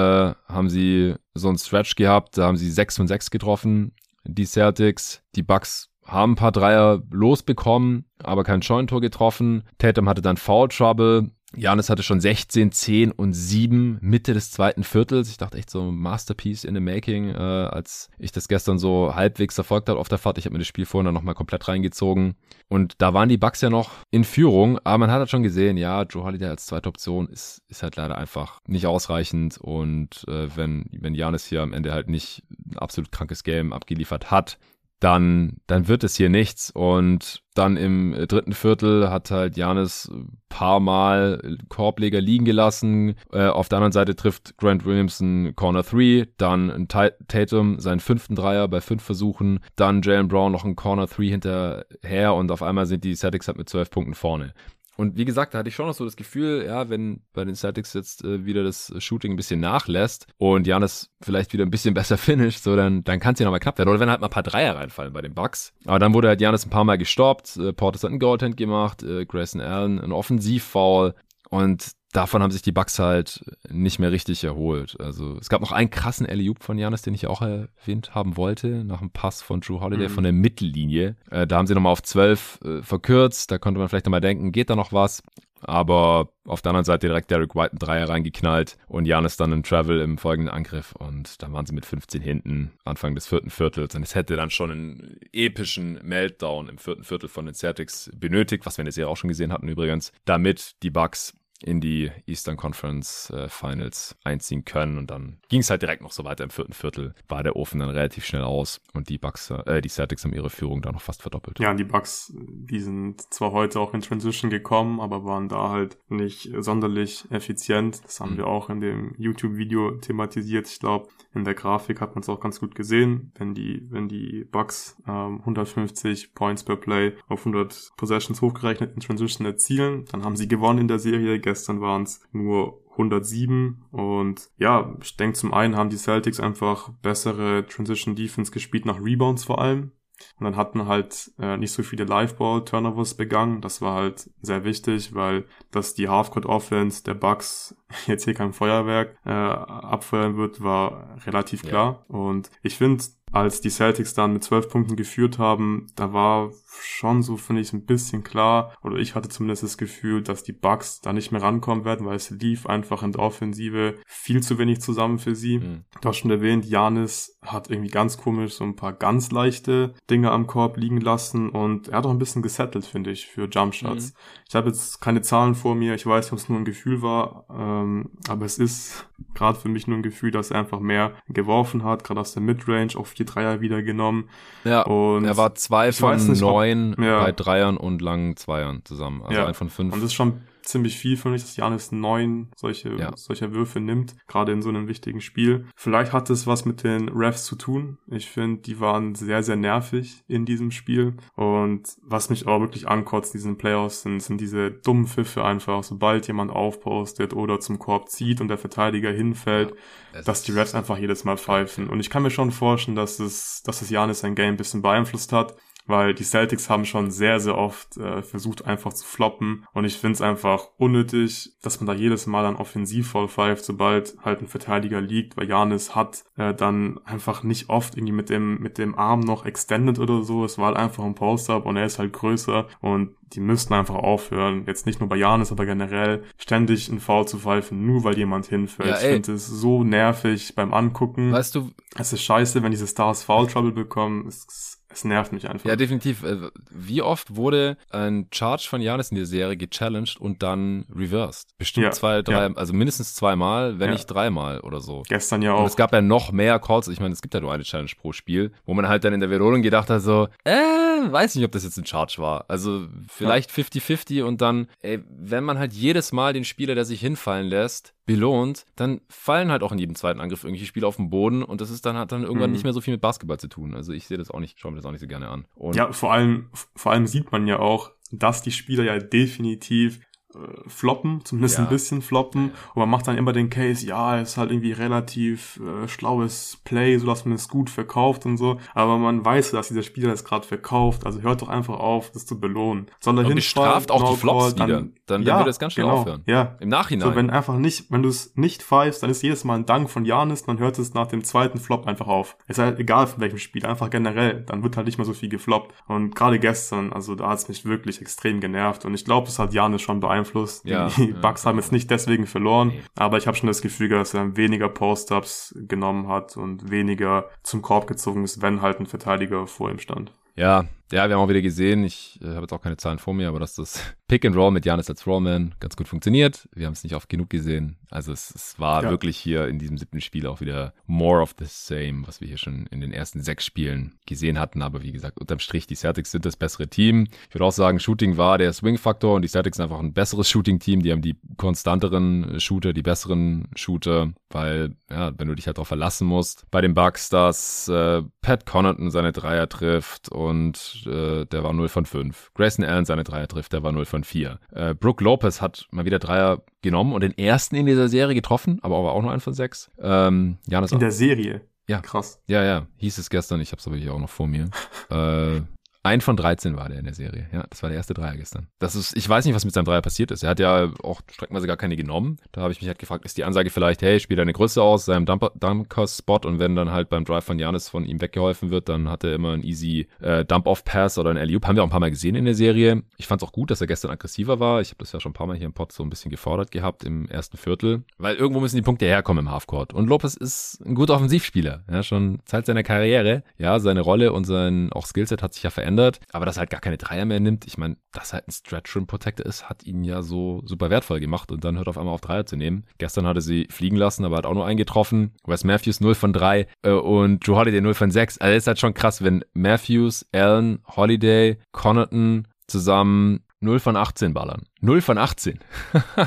haben sie so einen Stretch gehabt, da haben sie 6 von 6 getroffen, die Celtics. Die Bucks haben ein paar Dreier losbekommen, aber kein Scheunentor getroffen. Tatum hatte dann Foul Trouble. Janis hatte schon 16, 10 und 7 Mitte des zweiten Viertels. Ich dachte echt so Masterpiece in the Making, äh, als ich das gestern so halbwegs verfolgt habe auf der Fahrt. Ich habe mir das Spiel vorhin dann nochmal komplett reingezogen. Und da waren die Bucks ja noch in Führung, aber man hat halt schon gesehen, ja, Joe Holiday als zweite Option ist, ist halt leider einfach nicht ausreichend. Und äh, wenn, wenn Janis hier am Ende halt nicht ein absolut krankes Game abgeliefert hat, dann, dann wird es hier nichts. Und dann im dritten Viertel hat halt Janis paar Mal Korbleger liegen gelassen. Äh, auf der anderen Seite trifft Grant Williamson Corner 3, dann Tatum seinen fünften Dreier bei fünf Versuchen, dann Jalen Brown noch ein Corner 3 hinterher und auf einmal sind die Celtics halt mit zwölf Punkten vorne. Und wie gesagt, da hatte ich schon noch so das Gefühl, ja, wenn bei den Celtics jetzt äh, wieder das Shooting ein bisschen nachlässt und Janis vielleicht wieder ein bisschen [laughs] besser finisht, so dann, dann kann es ja nochmal knapp werden. Oder wenn halt mal ein paar Dreier reinfallen bei den Bucks. Aber dann wurde halt Janis ein paar Mal gestoppt. Äh, Portis hat einen Goaltend gemacht, äh, Grayson Allen ein Offensivfoul. Und davon haben sich die Bucks halt nicht mehr richtig erholt. Also es gab noch einen krassen alley von Janis, den ich auch erwähnt haben wollte, nach einem Pass von Drew Holiday mhm. von der Mittellinie. Äh, da haben sie nochmal auf 12 äh, verkürzt, da konnte man vielleicht nochmal denken, geht da noch was? Aber auf der anderen Seite direkt Derek White einen Dreier reingeknallt und Janis dann einen Travel im folgenden Angriff und dann waren sie mit 15 hinten Anfang des vierten Viertels und es hätte dann schon einen epischen Meltdown im vierten Viertel von den Celtics benötigt, was wir jetzt ja auch schon gesehen hatten übrigens, damit die Bucks in die Eastern Conference äh, Finals einziehen können. Und dann ging es halt direkt noch so weiter im vierten Viertel. War der Ofen dann relativ schnell aus und die Bucks, äh, die Celtics haben ihre Führung dann noch fast verdoppelt. Ja, die Bucks, die sind zwar heute auch in Transition gekommen, aber waren da halt nicht sonderlich effizient. Das haben mhm. wir auch in dem YouTube-Video thematisiert. Ich glaube, in der Grafik hat man es auch ganz gut gesehen. Wenn die, wenn die Bucks ähm, 150 Points per Play auf 100 Possessions hochgerechnet in Transition erzielen, dann haben sie gewonnen in der Serie Gestern waren es nur 107 und ja, ich denke zum einen haben die Celtics einfach bessere Transition Defense gespielt nach Rebounds vor allem. Und dann hatten halt äh, nicht so viele Liveball-Turnovers begangen. Das war halt sehr wichtig, weil dass die Halfcourt-Offense der Bucks [laughs] jetzt hier kein Feuerwerk äh, abfeuern wird, war relativ klar. Ja. Und ich finde, als die Celtics dann mit zwölf Punkten geführt haben, da war schon so, finde ich, ein bisschen klar, oder ich hatte zumindest das Gefühl, dass die Bucks da nicht mehr rankommen werden, weil es lief einfach in der Offensive viel zu wenig zusammen für sie. Mhm. Du hast schon erwähnt, Janis hat irgendwie ganz komisch so ein paar ganz leichte Dinge am Korb liegen lassen und er hat auch ein bisschen gesettelt, finde ich, für Jumpshots. Mhm. Ich habe jetzt keine Zahlen vor mir, ich weiß nicht, ob es nur ein Gefühl war, ähm, aber es ist gerade für mich nur ein Gefühl, dass er einfach mehr geworfen hat, gerade aus der Midrange, auch vier Dreier wieder genommen. Ja, und er war zwei von neun ja. bei Dreiern und langen Zweiern zusammen, also ja. ein von fünf. Und das ist schon ziemlich viel, finde ich, dass Janis neun solche, ja. solcher Würfe nimmt, gerade in so einem wichtigen Spiel. Vielleicht hat es was mit den Refs zu tun. Ich finde, die waren sehr, sehr nervig in diesem Spiel. Und was mich auch wirklich ankotzt, diesen Playoffs, sind, sind diese dummen Pfiffe einfach, sobald jemand aufpostet oder zum Korb zieht und der Verteidiger hinfällt, ja, dass die Refs einfach jedes Mal pfeifen. Und ich kann mir schon vorstellen, dass es, dass es Janis sein Game ein bisschen beeinflusst hat weil die Celtics haben schon sehr, sehr oft äh, versucht einfach zu floppen und ich finde es einfach unnötig, dass man da jedes Mal dann offensiv voll pfeift, sobald halt ein Verteidiger liegt, weil Janis hat äh, dann einfach nicht oft irgendwie mit dem, mit dem Arm noch extended oder so, es war halt einfach ein Post-Up und er ist halt größer und die müssten einfach aufhören, jetzt nicht nur bei Janis, aber generell ständig einen Foul zu pfeifen, nur weil jemand hinfällt. Ja, ich finde es so nervig beim Angucken. Weißt du, es ist scheiße, wenn diese Stars Foul Trouble bekommen. Es es nervt mich einfach. Ja, definitiv. Äh, wie oft wurde ein Charge von Janis in der Serie gechallenged und dann reversed? Bestimmt ja, zwei, drei, ja. also mindestens zweimal, wenn ja. nicht dreimal oder so. Gestern ja auch. Und es gab ja noch mehr Calls. Ich meine, es gibt ja nur eine Challenge pro Spiel, wo man halt dann in der Wiederholung gedacht hat, so, äh, weiß nicht, ob das jetzt ein Charge war. Also vielleicht 50-50 und dann, ey, wenn man halt jedes Mal den Spieler, der sich hinfallen lässt, belohnt, dann fallen halt auch in jedem zweiten Angriff irgendwelche Spieler auf den Boden und das ist dann hat dann irgendwann mhm. nicht mehr so viel mit Basketball zu tun. Also ich sehe das auch nicht, schaue mir das auch nicht so gerne an. Und ja, vor allem, vor allem sieht man ja auch, dass die Spieler ja definitiv äh, floppen, zumindest ja. ein bisschen floppen. Und man macht dann immer den Case, ja, ist halt irgendwie relativ äh, schlaues Play, so dass man es gut verkauft und so. Aber man weiß, dass dieser Spieler es gerade verkauft. Also hört doch einfach auf, das zu belohnen. Soll und straft auch die Flops wieder. Dann, dann ja, wird es ganz schnell genau, aufhören. Ja. Im Nachhinein. So, wenn einfach nicht, wenn du es nicht pfeifst, dann ist jedes Mal ein Dank von Janis, dann hört es nach dem zweiten Flop einfach auf. Ist halt egal von welchem Spiel, einfach generell. Dann wird halt nicht mehr so viel gefloppt. Und gerade gestern, also da hat es mich wirklich extrem genervt. Und ich glaube, das hat Janis schon beeinflusst. Ja. Die Bucks haben jetzt nicht deswegen verloren, nee. aber ich habe schon das Gefühl, dass er weniger Post-Ups genommen hat und weniger zum Korb gezogen ist, wenn halt ein Verteidiger vor ihm stand. Ja, ja, wir haben auch wieder gesehen, ich äh, habe jetzt auch keine Zahlen vor mir, aber dass das [laughs] Pick and Roll mit Janis als Rollman ganz gut funktioniert. Wir haben es nicht oft genug gesehen. Also es, es war ja. wirklich hier in diesem siebten Spiel auch wieder more of the same, was wir hier schon in den ersten sechs Spielen gesehen hatten. Aber wie gesagt, unterm Strich, die Celtics sind das bessere Team. Ich würde auch sagen, Shooting war der Swing-Faktor und die Celtics sind einfach ein besseres Shooting-Team. Die haben die konstanteren Shooter, die besseren Shooter, weil, ja, wenn du dich halt darauf verlassen musst, bei den Bucks, dass äh, Pat Connaughton seine Dreier trifft und äh, der war 0 von 5. Grayson Allen seine Dreier trifft, der war 0 von 4. Äh, Brooke Lopez hat mal wieder Dreier genommen und den ersten in dieser Serie getroffen, aber auch nur einen von sechs. Ähm, Janis in der Serie? Ja. Krass. Ja, ja. Hieß es gestern. Ich habe es aber hier auch noch vor mir. [laughs] äh, ein von 13 war der in der Serie. Ja, das war der erste Dreier gestern. Das ist, ich weiß nicht, was mit seinem Dreier passiert ist. Er hat ja auch streckenweise gar keine genommen. Da habe ich mich halt gefragt, ist die Ansage vielleicht, hey, spiel deine Größe aus, seinem Dunker-Spot und wenn dann halt beim Drive von Janis von ihm weggeholfen wird, dann hat er immer einen easy äh, Dump-Off-Pass oder einen alley Haben wir auch ein paar Mal gesehen in der Serie. Ich fand es auch gut, dass er gestern aggressiver war. Ich habe das ja schon ein paar Mal hier im Pod so ein bisschen gefordert gehabt im ersten Viertel, weil irgendwo müssen die Punkte herkommen im Halfcourt. Und Lopez ist ein guter Offensivspieler, ja, schon Zeit seiner Karriere. Ja, seine Rolle und sein auch Skillset hat sich ja verändert, aber das halt gar keine Dreier mehr nimmt. Ich meine, dass halt ein Stretch Rim Protector ist, hat ihn ja so super wertvoll gemacht und dann hört auf einmal auf Dreier zu nehmen. Gestern hatte sie fliegen lassen, aber hat auch nur eingetroffen. Wes Matthews 0 von 3 äh, und Joe Holiday 0 von 6. Also ist halt schon krass, wenn Matthews, Allen, Holiday, Connaughton zusammen 0 von 18 ballern. 0 von 18.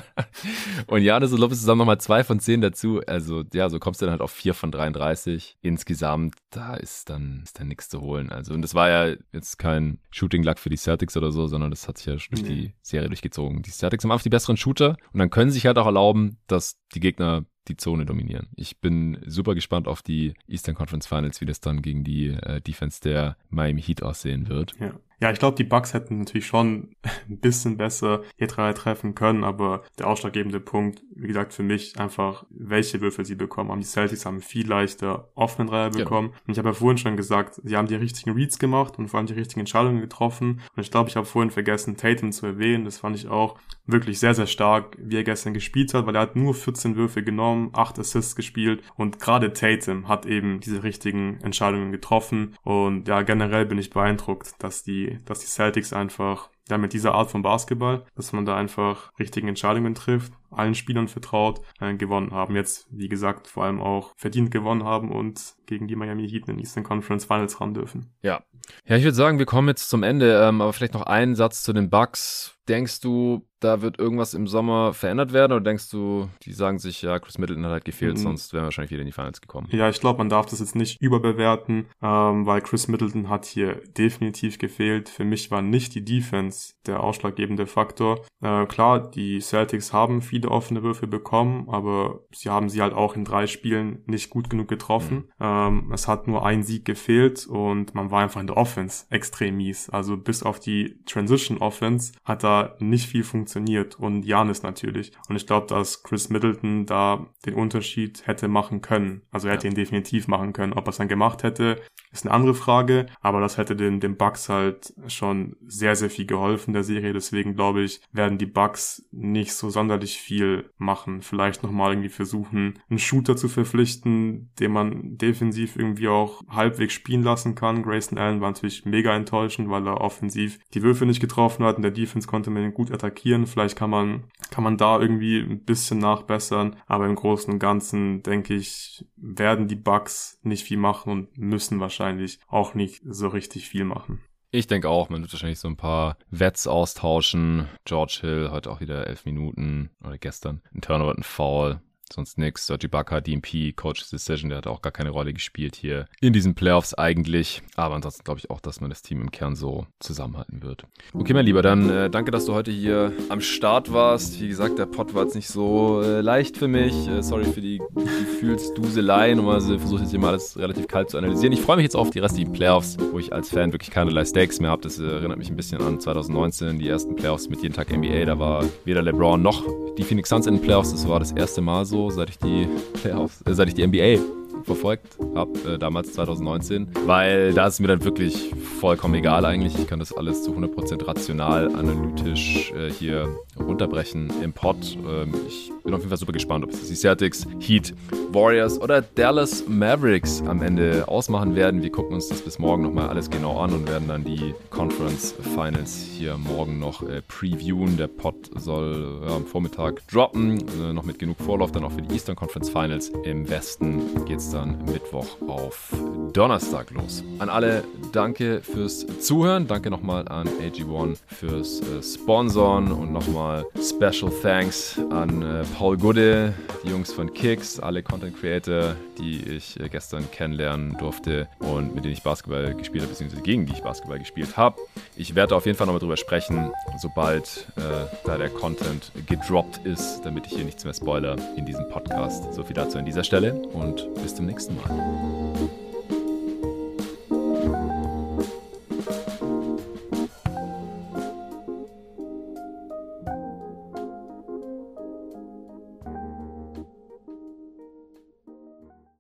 [laughs] und Janis und Lopez zusammen nochmal 2 von 10 dazu. Also, ja, so kommst du dann halt auf 4 von 33. Insgesamt, da ist dann, ist dann nichts zu holen. Also, und das war ja jetzt kein Shooting-Luck für die Celtics oder so, sondern das hat sich ja durch die Serie durchgezogen. Die Celtics haben einfach die besseren Shooter und dann können sie sich halt auch erlauben, dass die Gegner die Zone dominieren. Ich bin super gespannt auf die Eastern Conference Finals, wie das dann gegen die äh, Defense der Miami Heat aussehen wird. Ja. Ja, ich glaube, die Bucks hätten natürlich schon [laughs] ein bisschen besser hier drei treffen können, aber der ausschlaggebende Punkt, wie gesagt, für mich einfach, welche Würfel sie bekommen haben. Die Celtics haben viel leichter offenen Dreier genau. bekommen. Genau. Und ich habe ja vorhin schon gesagt, sie haben die richtigen Reads gemacht und vor allem die richtigen Entscheidungen getroffen. Und ich glaube, ich habe vorhin vergessen, Tatum zu erwähnen. Das fand ich auch wirklich sehr, sehr stark, wie er gestern gespielt hat, weil er hat nur 14 Würfe genommen, 8 Assists gespielt und gerade Tatum hat eben diese richtigen Entscheidungen getroffen. Und ja, generell bin ich beeindruckt, dass die dass die Celtics einfach ja, mit dieser Art von Basketball, dass man da einfach richtigen Entscheidungen trifft, allen Spielern vertraut, äh, gewonnen haben. Jetzt, wie gesagt, vor allem auch verdient gewonnen haben und gegen die Miami Heat in den Eastern Conference Finals ran dürfen. Ja. Ja, ich würde sagen, wir kommen jetzt zum Ende, ähm, aber vielleicht noch einen Satz zu den Bucks. Denkst du, da wird irgendwas im Sommer verändert werden oder denkst du, die sagen sich, ja, Chris Middleton hat halt gefehlt, mhm. sonst wären wir wahrscheinlich wieder in die Finals gekommen? Ja, ich glaube, man darf das jetzt nicht überbewerten, ähm, weil Chris Middleton hat hier definitiv gefehlt. Für mich war nicht die Defense der ausschlaggebende Faktor. Äh, klar, die Celtics haben viele offene Würfe bekommen, aber sie haben sie halt auch in drei Spielen nicht gut genug getroffen. Mhm. Ähm, es hat nur ein Sieg gefehlt und man war einfach in der Offense extrem mies. Also bis auf die Transition Offense hat da nicht viel funktioniert und Janis natürlich. Und ich glaube, dass Chris Middleton da den Unterschied hätte machen können. Also er hätte ja. ihn definitiv machen können. Ob er es dann gemacht hätte, ist eine andere Frage. Aber das hätte den, den Bucks halt schon sehr, sehr viel geholfen der Serie. Deswegen glaube ich, werden die Bucks nicht so sonderlich viel machen. Vielleicht nochmal irgendwie versuchen, einen Shooter zu verpflichten, den man defensiv irgendwie auch halbwegs spielen lassen kann. Grayson Allen war natürlich mega enttäuschend, weil er offensiv die Würfe nicht getroffen hat. In der Defense konnte man ihn gut attackieren. Vielleicht kann man, kann man da irgendwie ein bisschen nachbessern. Aber im Großen und Ganzen denke ich, werden die Bucks nicht viel machen und müssen wahrscheinlich auch nicht so richtig viel machen. Ich denke auch, man wird wahrscheinlich so ein paar Wets austauschen. George Hill heute auch wieder elf Minuten oder gestern ein Turnover, ein Foul sonst nix. Sergi Ibaka, DMP, Coach's Decision, der hat auch gar keine Rolle gespielt hier in diesen Playoffs eigentlich. Aber ansonsten glaube ich auch, dass man das Team im Kern so zusammenhalten wird. Okay, mein Lieber, dann äh, danke, dass du heute hier am Start warst. Wie gesagt, der Pod war jetzt nicht so äh, leicht für mich. Äh, sorry für die Gefühlsduseleien. Normalerweise versuche ich jetzt hier mal alles relativ kalt zu analysieren. Ich freue mich jetzt auf die restlichen Playoffs, wo ich als Fan wirklich keinerlei Stakes mehr habe. Das erinnert mich ein bisschen an 2019, die ersten Playoffs mit jeden Tag NBA. Da war weder LeBron noch die Phoenix Suns in den Playoffs. Das war das erste Mal so seit ich die Playoffs, äh, seit ich die NBA verfolgt habe, äh, damals 2019, weil da ist mir dann wirklich vollkommen egal eigentlich. Ich kann das alles zu 100% rational, analytisch äh, hier runterbrechen im Pod. Ähm, ich bin auf jeden Fall super gespannt, ob es die Celtics, Heat, Warriors oder Dallas Mavericks am Ende ausmachen werden. Wir gucken uns das bis morgen nochmal alles genau an und werden dann die Conference Finals hier morgen noch äh, previewen. Der Pod soll ja, am Vormittag droppen, äh, noch mit genug Vorlauf dann auch für die Eastern Conference Finals. Im Westen geht es dann Mittwoch auf Donnerstag los. An alle danke fürs Zuhören. Danke nochmal an AG1 fürs äh, Sponsoren und nochmal Special Thanks an äh, Paul Gude, die Jungs von Kicks, alle Content Creator, die ich äh, gestern kennenlernen durfte und mit denen ich Basketball gespielt habe, beziehungsweise gegen die ich Basketball gespielt habe. Ich werde auf jeden Fall nochmal drüber sprechen, sobald äh, da der Content gedroppt ist, damit ich hier nichts mehr spoiler in diesem Podcast. So viel dazu an dieser Stelle und bis zum nächsten Mal.